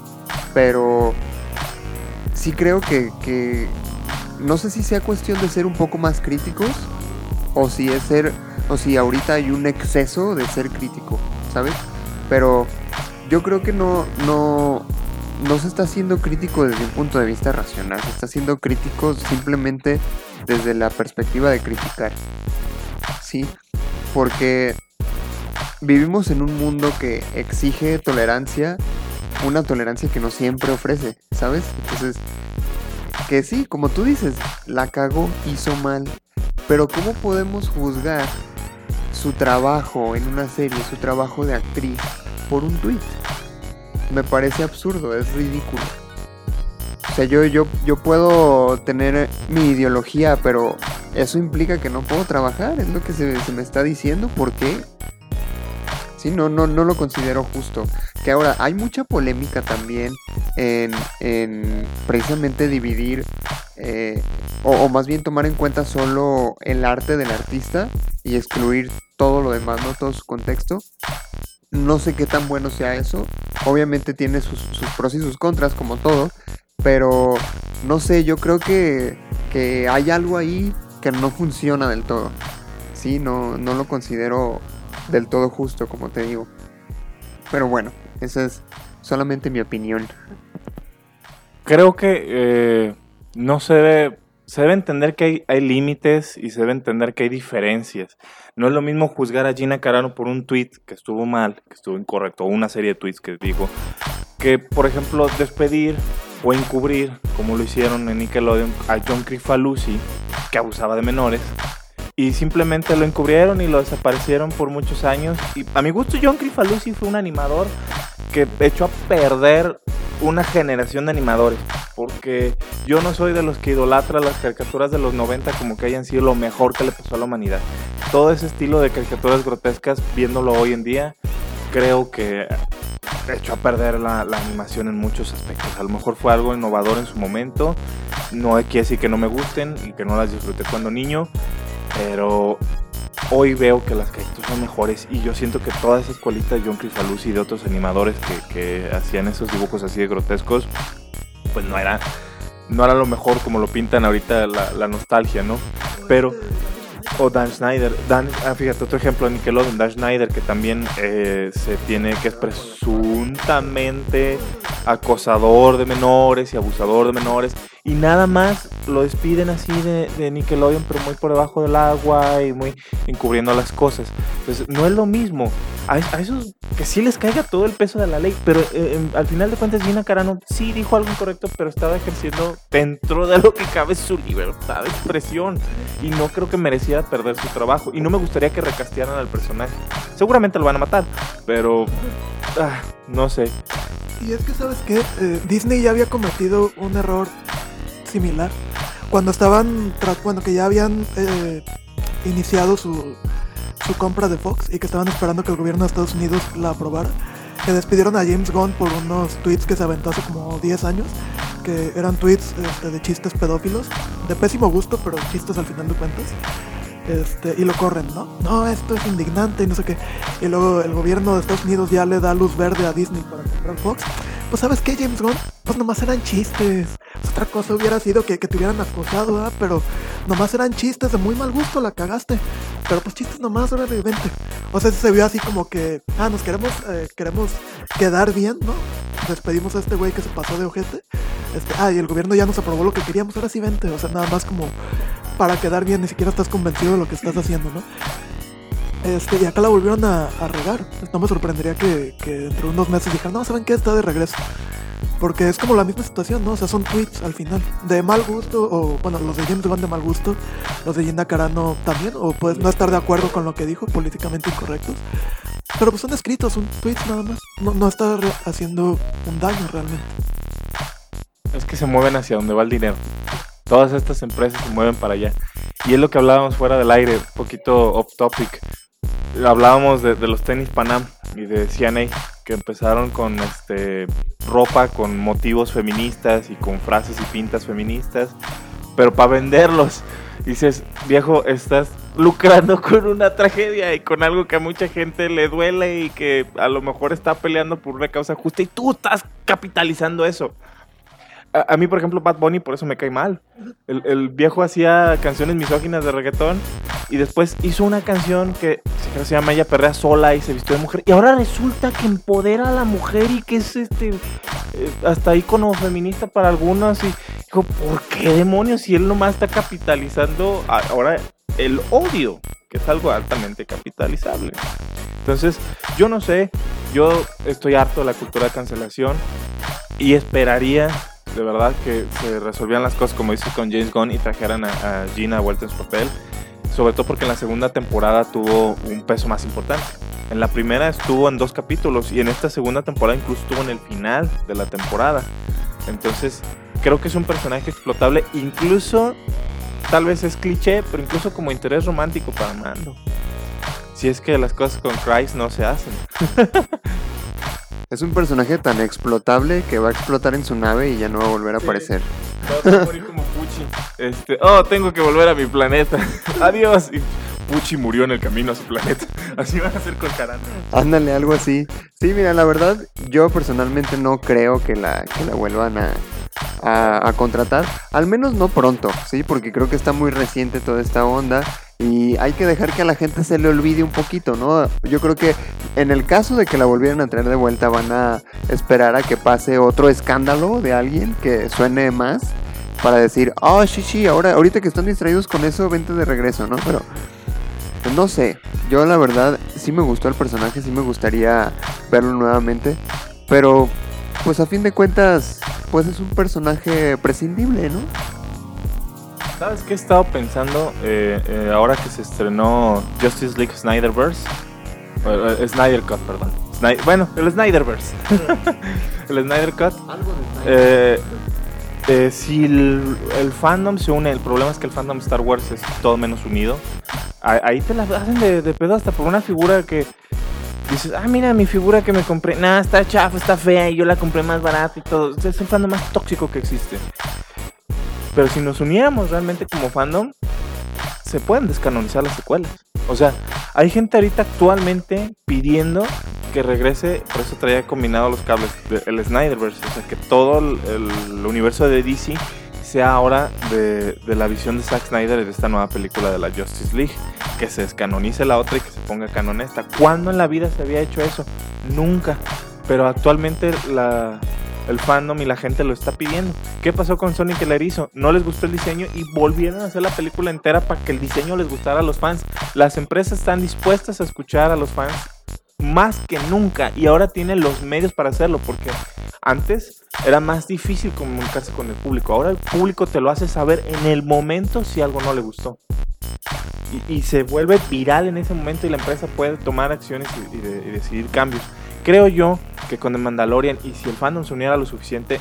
pero sí creo que, que no sé si sea cuestión de ser un poco más críticos o si es ser, o si ahorita hay un exceso de ser crítico, ¿sabes? Pero yo creo que no, no, no se está siendo crítico desde un punto de vista racional, se está siendo crítico simplemente desde la perspectiva de criticar. Sí, porque vivimos en un mundo que exige tolerancia, una tolerancia que no siempre ofrece, ¿sabes? Entonces, que sí, como tú dices, la cagó, hizo mal, pero ¿cómo podemos juzgar su trabajo en una serie, su trabajo de actriz, por un tweet? Me parece absurdo, es ridículo. O sea, yo, yo, yo puedo tener mi ideología, pero eso implica que no puedo trabajar, es lo que se, se me está diciendo, ¿por qué? Sí, no, no, no lo considero justo. Que ahora, hay mucha polémica también en, en precisamente dividir, eh, o, o más bien tomar en cuenta solo el arte del artista y excluir todo lo demás, ¿no? Todo su contexto. No sé qué tan bueno sea eso. Obviamente tiene sus, pros y sus contras, como todo. Pero no sé, yo creo que, que hay algo ahí que no funciona del todo. Sí, no, no lo considero del todo justo, como te digo. Pero bueno, esa es solamente mi opinión. Creo que eh, no se debe, se debe entender que hay, hay límites y se debe entender que hay diferencias. No es lo mismo juzgar a Gina Carano por un tweet que estuvo mal, que estuvo incorrecto, o una serie de tweets que dijo, que por ejemplo despedir o encubrir, como lo hicieron en Nickelodeon, a John Crifalusi, que abusaba de menores, y simplemente lo encubrieron y lo desaparecieron por muchos años. Y a mi gusto, John Crifalusi fue un animador que echó a perder una generación de animadores. Porque yo no soy de los que idolatra las caricaturas de los 90 como que hayan sido lo mejor que le pasó a la humanidad. Todo ese estilo de caricaturas grotescas, viéndolo hoy en día, creo que echó a perder la, la animación en muchos aspectos. A lo mejor fue algo innovador en su momento. No quiere decir que no me gusten y que no las disfruté cuando niño. Pero hoy veo que las caricaturas son mejores y yo siento que toda esa escuelita de John Crifalusi y de otros animadores que, hacían esos dibujos así de grotescos, pues no era, no era lo mejor como lo pintan ahorita la, la nostalgia, ¿no? Pero, o Dan Schneider, Dan, ah, fíjate, otro ejemplo de Nickelodeon, Dan Schneider, que también eh, se tiene que es presuntamente acosador de menores y abusador de menores, y nada más lo despiden así de, de Nickelodeon, pero muy por debajo del agua y muy encubriendo las cosas. Entonces, no es lo mismo. A, a esos que sí les caiga todo el peso de la ley, pero eh, al final de cuentas Gina Carano sí dijo algo incorrecto, pero estaba ejerciendo dentro de lo que cabe su libertad de expresión y no creo que mereciera perder su trabajo y no me gustaría que recastearan al personaje. Seguramente lo van a matar, pero ah, no sé. Y es que, ¿sabes qué? Eh, Disney ya había cometido un error similar. Cuando estaban, bueno, que ya habían eh, iniciado su, su compra de Fox y que estaban esperando que el gobierno de Estados Unidos la aprobara, que despidieron a James Gunn por unos tweets que se aventó hace como 10 años, que eran tweets este, de chistes pedófilos, de pésimo gusto, pero chistes al final de cuentas. Este, y lo corren, ¿no? No, esto es indignante y no sé qué. Y luego el gobierno de Estados Unidos ya le da luz verde a Disney para comprar Fox. Pues sabes qué, James Gunn, pues nomás eran chistes. Otra cosa hubiera sido que, que te hubieran acosado, ¿verdad? Pero nomás eran chistes de muy mal gusto, la cagaste. Pero pues chistes nomás, ahora vente. O sea, se vio así como que, ah, nos queremos, eh, queremos quedar bien, ¿no? Despedimos a este güey que se pasó de ojete. Este, ah, y el gobierno ya nos aprobó lo que queríamos, ahora sí vente. O sea, nada más como para quedar bien, ni siquiera estás convencido de lo que estás haciendo, ¿no? Este, y acá la volvieron a, a regar. No me sorprendería que, que dentro de unos meses dijeran, no, ¿saben qué? Está de regreso. Porque es como la misma situación, ¿no? O sea, son tweets al final. De mal gusto, o bueno, los de James Gunn de mal gusto, los de Gina Carano también, o puedes no estar de acuerdo con lo que dijo, políticamente incorrectos. Pero pues son escritos, son tweets nada más. No, no está haciendo un daño realmente. Es que se mueven hacia donde va el dinero. Todas estas empresas se mueven para allá. Y es lo que hablábamos fuera del aire, un poquito off topic. Hablábamos de, los tenis Panam y de CNA, que empezaron con este ropa con motivos feministas y con frases y pintas feministas, pero para venderlos. Dices, viejo, estás lucrando con una tragedia y con algo que a mucha gente le duele y que a lo mejor está peleando por una causa justa y tú estás capitalizando eso. A, mí, por ejemplo, Bad Bunny por eso me cae mal. El, viejo hacía canciones misóginas de reggaetón y después hizo una canción que se llama Ella Perrea Sola y se vistió de mujer. Y ahora resulta que empodera a la mujer y que es este eh, hasta ícono feminista para algunos. Y digo, ¿por qué demonios? Si él nomás está capitalizando ahora el odio, que es algo altamente capitalizable. Entonces, yo no sé, yo estoy harto de la cultura de cancelación y esperaría de verdad que se resolvieran las cosas como dice con James Gunn y trajeran a, a Gina de vuelta en su papel. Sobre todo porque en la segunda temporada tuvo un peso más importante. En la primera estuvo en dos capítulos y en esta segunda temporada incluso estuvo en el final de la temporada. Entonces creo que es un personaje explotable. Incluso, tal vez es cliché, pero incluso como interés romántico para Mando. Si es que las cosas con Christ no se hacen. Es un personaje tan explotable que va a explotar en su nave y ya no va a volver a Sí. aparecer. Va a morir como Pucci. Este, oh, tengo que volver a mi planeta. Adiós. Y Pucci murió en el camino a su planeta. Así van a ser con Carana. Ándale, algo así. Sí, mira, la verdad, yo personalmente no creo que la, que la vuelvan a, a, a contratar. Al menos no pronto, ¿sí? Porque creo que está muy reciente toda esta onda. Y hay que dejar que a la gente se le olvide un poquito, ¿no? Yo creo que en el caso de que la volvieran a traer de vuelta, van a esperar a que pase otro escándalo de alguien que suene más. Para decir, oh, sí, sí, ahora, ahorita que están distraídos con eso, vente de regreso, ¿no? Pero pues no sé, yo la verdad sí me gustó el personaje, sí me gustaría verlo nuevamente, pero pues a fin de cuentas, pues es un personaje prescindible, ¿no? ¿Sabes qué he estado pensando eh, eh, ahora que se estrenó Justice League Snyderverse? Eh, Snyder Cut, perdón. Sny- bueno, el Snyderverse. el Snyder Cut. Eh, eh, si el, el fandom se une, el problema es que el fandom de Star Wars es todo menos unido. Ahí te la hacen de, de pedo hasta por una figura que dices, ah, mira mi figura que me compré. Nah, está chafa, está fea y yo la compré más barata y todo. Es el fandom más tóxico que existe. Pero si nos uniéramos realmente como fandom, se pueden descanonizar las secuelas. O sea, hay gente ahorita actualmente pidiendo que regrese, por eso traía combinado los cables, de- el Snyderverse. O sea, que todo el, universo de DC sea ahora de, de la visión de Zack Snyder y de esta nueva película de la Justice League. Que se descanonice la otra y que se ponga canon esta. ¿Cuándo en la vida se había hecho eso? Nunca. Pero actualmente la, el fandom y la gente lo está pidiendo. ¿Qué pasó con Sonic el Erizo? No les gustó el diseño y volvieron a hacer la película entera para que el diseño les gustara a los fans. Las empresas están dispuestas a escuchar a los fans más que nunca y ahora tienen los medios para hacerlo porque antes era más difícil comunicarse con el público. Ahora el público te lo hace saber en el momento si algo no le gustó. Y, se vuelve viral en ese momento y la empresa puede tomar acciones y decidir cambios. Creo yo que con el Mandalorian y si el fandom se uniera lo suficiente,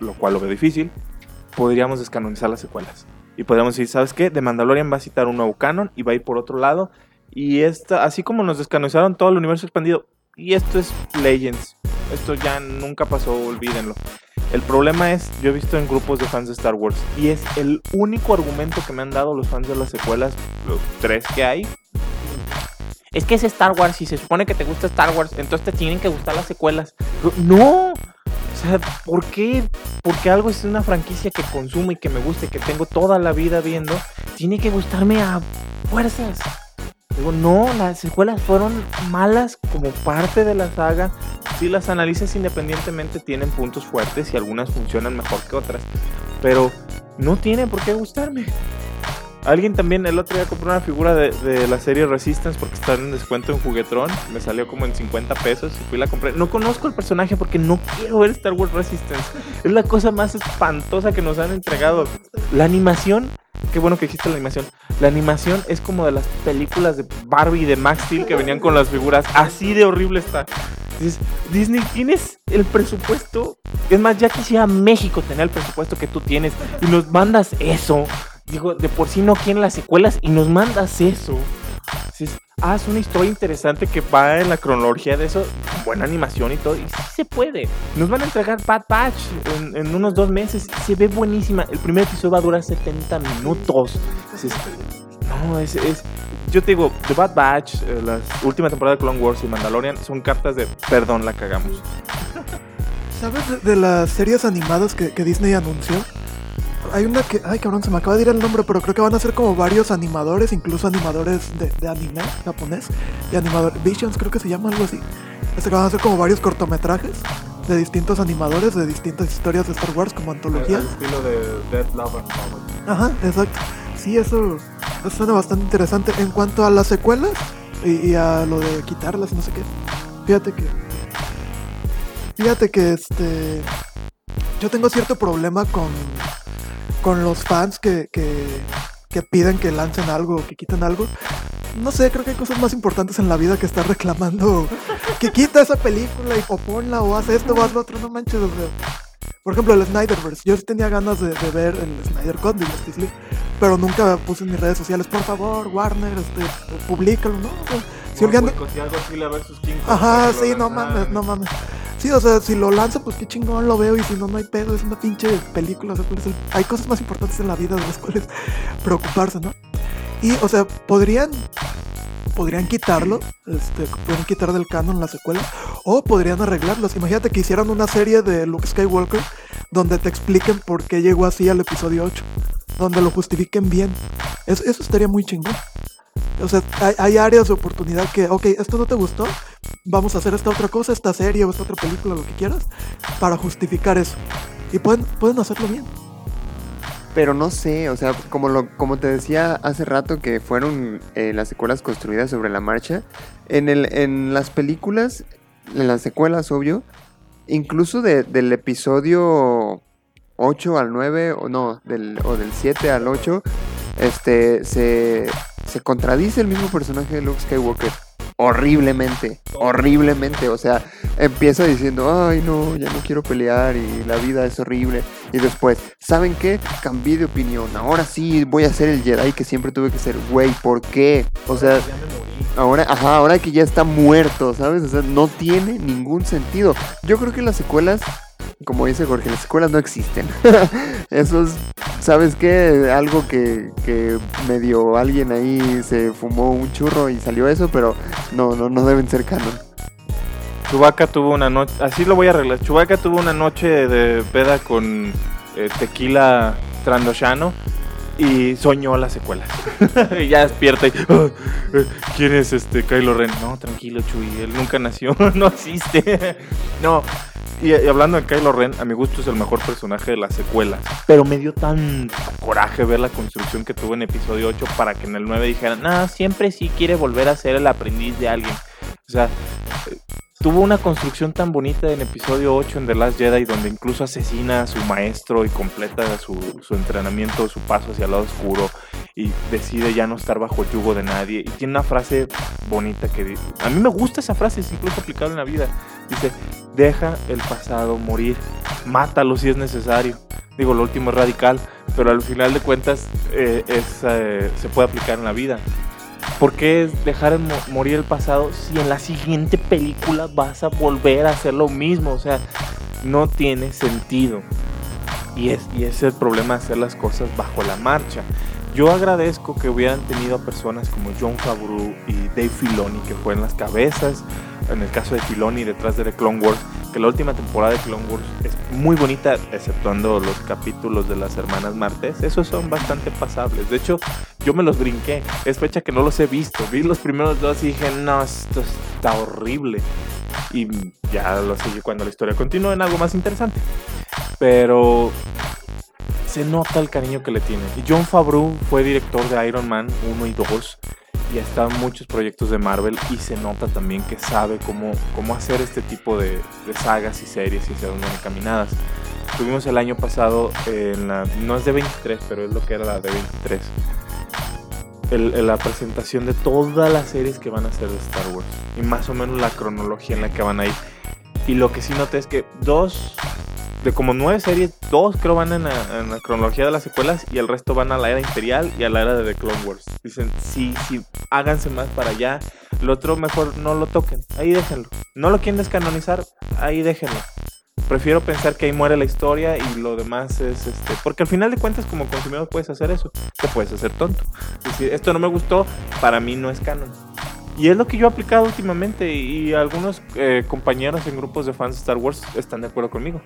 lo cual lo veo difícil, podríamos descanonizar las secuelas. Y podríamos decir, ¿sabes qué? The Mandalorian va a citar un nuevo canon y va a ir por otro lado. Y esta, así como nos descanonizaron todo el universo expandido, y esto es Legends. Esto ya nunca pasó, olvídenlo. El problema es, yo he visto en grupos de fans de Star Wars, y es el único argumento que me han dado los fans de las secuelas, los tres que hay. Es que es Star Wars y se supone que te gusta Star Wars, entonces te tienen que gustar las secuelas. No, o sea, ¿por qué? Porque algo es una franquicia que consumo y que me gusta que tengo toda la vida viendo, tiene que gustarme a fuerzas. Digo, no, las secuelas fueron malas como parte de la saga. Si las analizas independientemente tienen puntos fuertes y algunas funcionan mejor que otras. Pero no tiene por qué gustarme. Alguien también el otro día compró una figura de, de la serie Resistance porque está en descuento en Juguetron. Me salió como en 50 pesos y fui y la compré. No conozco el personaje porque no quiero ver Star Wars Resistance. Es la cosa más espantosa que nos han entregado. La animación, qué bueno que existe la animación. La animación es como de las películas de Barbie y de Max Steel que venían con las figuras. Así de horrible está. Disney, tienes el presupuesto. Es más, ya quisiera México tener el presupuesto que tú tienes y nos mandas eso. Digo, de por sí no quieren las secuelas y nos mandas eso. Dices, haz una historia interesante que va en la cronología de eso, buena animación y todo. Y sí se puede. Nos van a entregar Bad Batch en, unos dos meses. Se ve buenísima. El primer episodio va a durar 70 minutos. No, es, es- Yo te digo, The Bad Batch, eh, la última temporada de Clone Wars y Mandalorian son cartas de perdón, la cagamos. ¿Sabes de, las series animadas que Disney anunció? Hay una que, ay cabrón, se me acaba de ir el nombre, pero creo que van a ser como varios animadores, incluso animadores de, de anime japonés, y animador Visions creo que se llama algo así. Este que van a ser como varios cortometrajes de distintos animadores de distintas historias de Star Wars como antología. estilo de Dead Love and Ajá, exacto. Sí, eso, eso suena bastante interesante. En cuanto a las secuelas y, y a lo de quitarlas y no sé qué, fíjate que. Fíjate que este. Yo tengo cierto problema con. Con los fans que, que, piden que lancen algo o que quiten algo. No sé, creo que hay cosas más importantes en la vida que estar reclamando que quita esa película y o ponla o haz esto o haz lo otro. No manches, o sea. Por ejemplo, el Snyderverse. Yo tenía ganas de, ver el Snyder Cut de Justice League, pero nunca puse en mis redes sociales, por favor, Warner, este, publícalo, ¿no? Si Ajá, sí, no mames, no mames. Sí, o sea, si lo lanza, pues qué chingón lo veo, y si no, no hay pedo, es una pinche película. o sea, ¿cuál es el- Hay cosas más importantes en la vida de las cuales preocuparse, ¿no? Y, o sea, podrían podrían quitarlo, este, podrían quitar del canon la secuela, o podrían arreglarlos. Imagínate que hicieran una serie de Luke Skywalker donde te expliquen por qué llegó así al episodio 8, donde lo justifiquen bien. Eso estaría muy chingón. O sea, hay, áreas de oportunidad que, ok, esto no te gustó, vamos a hacer esta otra cosa, esta serie o esta otra película, lo que quieras, para justificar eso. Y pueden, pueden hacerlo bien. Pero no sé, o sea, como, lo, como te decía hace rato que fueron eh, las secuelas construidas sobre la marcha, en, el, en las películas, en las secuelas, obvio, incluso de- del episodio 8 al 9, o no, o del 7 al 8, este, se, se contradice el mismo personaje de Luke Skywalker. Horriblemente, horriblemente. O sea, empieza diciendo, ay no, ya no quiero pelear y la vida es horrible. Y después, ¿saben qué? Cambié de opinión. Ahora sí voy a ser el Jedi que siempre tuve que ser. Güey, ¿por qué? O sea, ahora, ajá, ahora que ya está muerto, ¿sabes? O sea, no tiene ningún sentido. Yo creo que las secuelas, como dice Jorge, las secuelas no existen. Eso es, ¿sabes qué? Algo que, que medio alguien ahí se fumó un churro y salió eso, pero no, no, no deben ser canon. Chubaca tuvo una noche, así lo voy a arreglar. Chubaca tuvo una noche de peda con eh, tequila trandoshano y soñó las secuelas. y ya despierta y, "Ah, eh, ¿quién es este Kylo Ren? No, tranquilo, Chuy, él nunca nació, no existe. no. Y, y hablando de Kylo Ren, a mi gusto es el mejor personaje de las secuelas. Pero me dio tan coraje ver la construcción que tuvo en episodio 8 para que en el 9 dijeran, no, siempre sí quiere volver a ser el aprendiz de alguien. O sea, tuvo una construcción tan bonita en episodio 8 en The Last Jedi, donde incluso asesina a su maestro y completa su, su entrenamiento, su paso hacia el lado oscuro y decide ya no estar bajo el yugo de nadie. Y tiene una frase bonita que dice, a mí me gusta esa frase, es incluso aplicable en la vida. Dice, deja el pasado morir, mátalo si es necesario. Digo, lo último es radical, pero al final de cuentas eh, eh, se puede aplicar en la vida. ¿Por qué dejar mo- morir el pasado si en la siguiente película vas a volver a hacer lo mismo? O sea, no tiene sentido. Y, es, y es el problema de hacer las cosas bajo la marcha. Yo agradezco que hubieran tenido a personas como John Favreau y Dave Filoni, que fueron las cabezas, en el caso de Filoni, detrás de The Clone Wars, que la última temporada de Clone Wars es muy bonita, exceptuando los capítulos de las hermanas Martes. Esos son bastante pasables. De hecho, yo me los brinqué. Es fecha que no los he visto. Vi los primeros dos y dije, no, esto está horrible. Y ya lo seguí cuando la historia continúa en algo más interesante. Pero se nota el cariño que le tiene. John Favreau fue director de Iron Man 1 y 2 y estado en muchos proyectos de Marvel y se nota también que sabe cómo, cómo hacer este tipo de, de sagas y series y hacia dónde encaminadas. Tuvimos el año pasado, en la, no es de 23, pero es lo que era la de 23, el- el- la presentación de todas las series que van a ser de Star Wars y más o menos la cronología en la que van a ir. Y lo que sí noté es que dos, de como nueve series, dos creo van en la, cronología de las secuelas y el resto van a la era imperial y a la era de The Clone Wars. Dicen, sí, sí, háganse más para allá. Lo otro mejor no lo toquen, ahí déjenlo. No lo quieren descanonizar, ahí déjenlo. Prefiero pensar que ahí muere la historia y lo demás es este. Porque al final de cuentas, como consumidor, puedes hacer eso. Te puedes hacer tonto. Es decir, esto no me gustó, para mí no es canon. Y es lo que yo he aplicado últimamente. Y algunos eh, compañeros en grupos de fans de Star Wars están de acuerdo conmigo.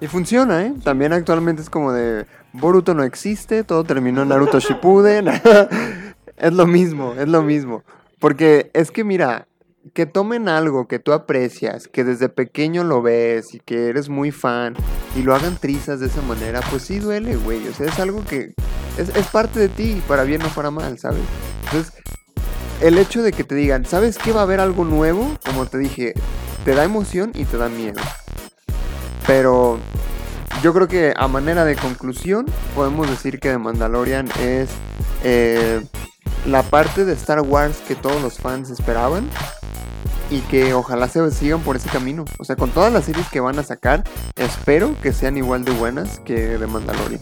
Y funciona, ¿eh? También actualmente es como de Boruto no existe, todo terminó en Naruto Shippuden. es lo mismo, es lo mismo. Porque es que mira, que tomen algo que tú aprecias, que desde pequeño lo ves y que eres muy fan y lo hagan trizas de esa manera, pues sí duele, güey. O sea, es algo que es, es parte de ti, para bien o para mal, ¿sabes? Entonces, el hecho de que te digan, ¿sabes qué va a haber algo nuevo? Como te dije, te da emoción y te da miedo. Pero yo creo que a manera de conclusión podemos decir que The Mandalorian es eh, la parte de Star Wars que todos los fans esperaban y que ojalá se sigan por ese camino. O sea, con todas las series que van a sacar, espero que sean igual de buenas que The Mandalorian.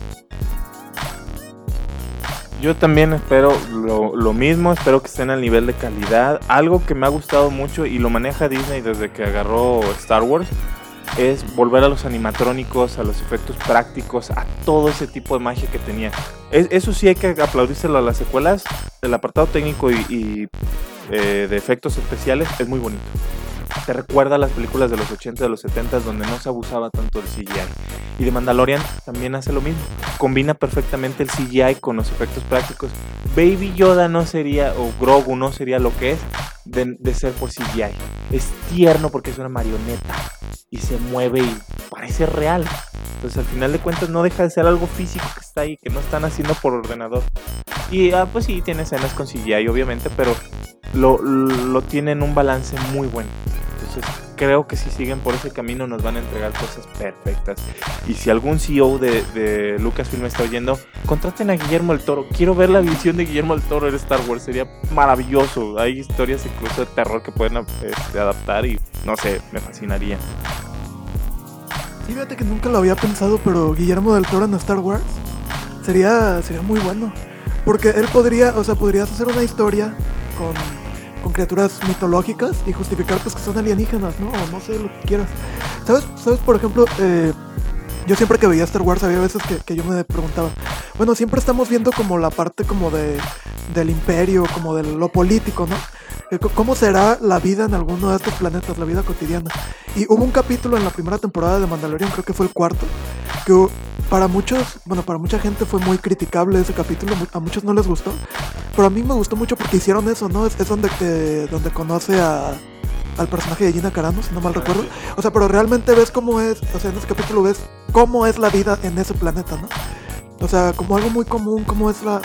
Yo también espero lo, lo mismo, espero que estén al nivel de calidad. Algo que me ha gustado mucho y lo maneja Disney desde que agarró Star Wars es volver a los animatrónicos, a los efectos prácticos, a todo ese tipo de magia que tenía. Es- eso sí hay que aplaudírselo a las secuelas. El apartado técnico y, y, eh, de efectos especiales es muy bonito. Te recuerda a las películas de los 80 de los 70 donde no se abusaba tanto del CGI. Y de Mandalorian también hace lo mismo. Combina perfectamente el CGI con los efectos prácticos. Baby Yoda no sería, o Grogu no sería lo que es de, ser por CGI. Es tierno porque es una marioneta y se mueve y parece real. Entonces al final de cuentas no deja de ser algo físico que está ahí, que no están haciendo por ordenador. Y ah, pues sí, tiene escenas con CGI obviamente, pero lo, lo tiene en un balance muy bueno. Entonces creo que si siguen por ese camino nos van a entregar cosas perfectas. Y si algún CEO de, de Lucasfilm está oyendo, contraten a Guillermo el Toro. Quiero ver la visión de Guillermo el Toro en Star Wars. Sería maravilloso. Hay historias incluso de terror que pueden este, adaptar y no sé, me fascinaría. Sí, fíjate que nunca lo había pensado, pero Guillermo del Toro en Star Wars sería, sería muy bueno. Porque él podría, o sea, podrías hacer una historia con, con criaturas mitológicas y justificar pues que son alienígenas, ¿no? O no sé, lo que quieras. ¿Sabes? ¿Sabes? Por ejemplo, eh, yo siempre que veía Star Wars había veces que, yo me preguntaba, bueno, siempre estamos viendo como la parte como de del imperio, como de lo político, ¿no? Eh, ¿Cómo será la vida en alguno de estos planetas, la vida cotidiana? Y hubo un capítulo en la primera temporada de Mandalorian, creo que fue el cuarto, que para muchos, bueno, para mucha gente fue muy criticable ese capítulo, a muchos no les gustó, pero a mí me gustó mucho porque hicieron eso, ¿no? Es, es donde, eh, donde conoce a, al personaje de Gina Carano, si no mal recuerdo. O sea, pero realmente ves cómo es, o sea, en ese capítulo ves cómo es la vida en ese planeta, ¿no? O sea, como algo muy común, cómo es la,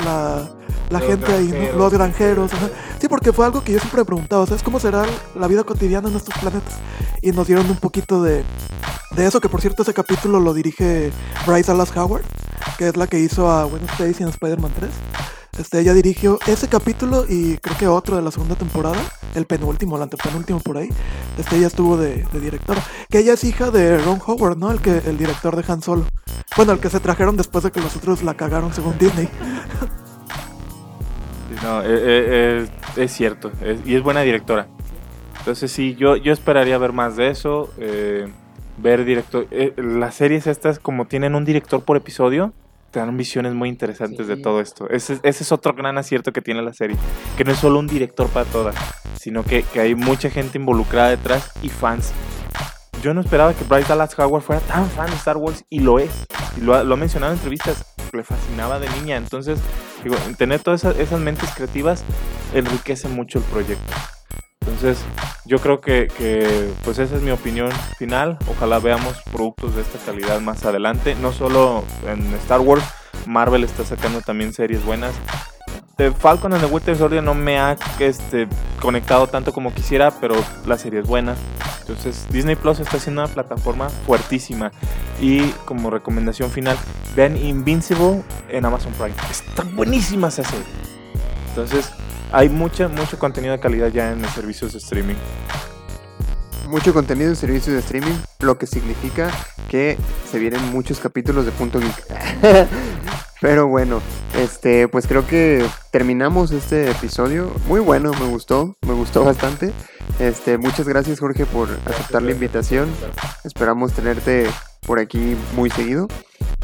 la, gente ahí, ¿no? los granjeros. ajá. Sí, porque fue algo que yo siempre me preguntaba, ¿sabes cómo será la vida cotidiana en estos planetas? Y nos dieron un poquito de, de eso, que por cierto ese capítulo lo dirige Bryce Dallas Howard, que es la que hizo a Stacy en Spider-Man 3. Este, ella dirigió ese capítulo y creo que otro de la segunda temporada, el penúltimo, el antepenúltimo por ahí. Este, ella estuvo de, directora. Que ella es hija de Ron Howard, ¿no? El, que, el director de Han Solo. Bueno, el que se trajeron después de que los otros la cagaron según Disney. No, eh, eh, eh, es cierto. y es buena directora. Entonces sí, yo, yo esperaría ver más de eso. eh, ver director. eh, las series estas, como tienen un director por episodio, te dan visiones muy interesantes de Sí. todo esto. Ese, ese es otro gran acierto que tiene la serie. Que no es solo un director para todas, sino que, que hay mucha gente involucrada detrás y fans. Yo no esperaba que Bryce Dallas Howard fuera tan fan de Star Wars y lo es. Y lo ha, lo ha mencionado en entrevistas. Le fascinaba de niña. Entonces, digo, tener todas esas, esas mentes creativas enriquece mucho el proyecto. Entonces, Yo creo que, que, pues esa es mi opinión final. Ojalá veamos productos de esta calidad más adelante. No solo en Star Wars, Marvel está sacando también series buenas. The Falcon and the Winter Soldier no me ha este, conectado tanto como quisiera, pero la serie es buena. Entonces Disney Plus está haciendo una plataforma fuertísima. Y como recomendación final, vean Invincible en Amazon Prime. Está buenísima esa serie. Entonces hay mucha, mucho contenido de calidad ya en los servicios de streaming. Mucho contenido en servicios de streaming, lo que significa que se vienen muchos capítulos de Punto Geek. Pero bueno, este, pues creo que terminamos este episodio. Muy bueno, me gustó, me gustó bastante. Este, muchas gracias Jorge por aceptar la invitación. Esperamos tenerte por aquí muy seguido.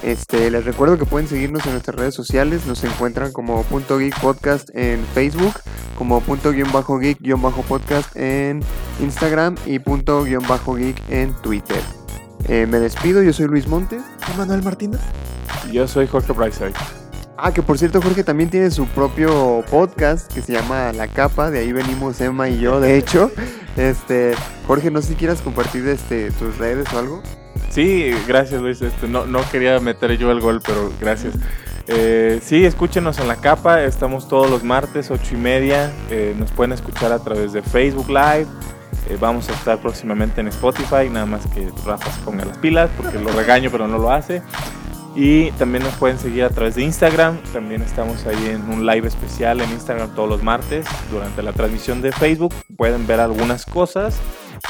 Este, les recuerdo que pueden seguirnos en nuestras redes sociales. Nos encuentran como Punto Geek Podcast en Facebook, como Punto Guión Bajo Geek Guión Bajo Podcast en Instagram y Punto Guión Bajo Geek en Twitter. Eh, me despido, yo soy Luis Montes. Manuel Martínez. Yo soy Jorge Brightside. Ah, que por cierto, Jorge también tiene su propio podcast que se llama La Capa, de ahí venimos Emma y yo, de hecho. Este, Jorge, no sé si quieras compartir este, tus redes o algo. Sí, gracias Luis. Este, no, no quería meter yo el gol, pero gracias. Eh, sí, escúchenos en La Capa, estamos todos los martes, ocho y media. Eh, nos pueden escuchar a través de Facebook Live. Eh, vamos a estar próximamente en Spotify, nada más que Rafa se ponga las pilas, porque lo regaño, pero no lo hace. Y también nos pueden seguir a través de Instagram. También estamos ahí en un live especial en Instagram todos los martes. Durante la transmisión de Facebook pueden ver algunas cosas.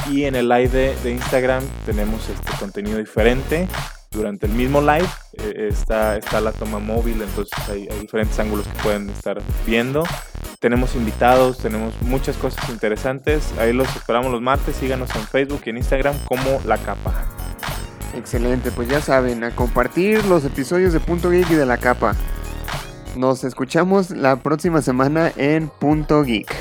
Y en el live de, Instagram tenemos este contenido diferente. Durante el mismo live eh, está, está la toma móvil, entonces hay diferentes ángulos que pueden estar viendo. Tenemos invitados, tenemos muchas cosas interesantes. Ahí los esperamos los martes. Síganos en Facebook y en Instagram como La Capa. Excelente, pues ya saben, a compartir los episodios de Punto Geek y de la capa. Nos escuchamos la próxima semana en Punto Geek.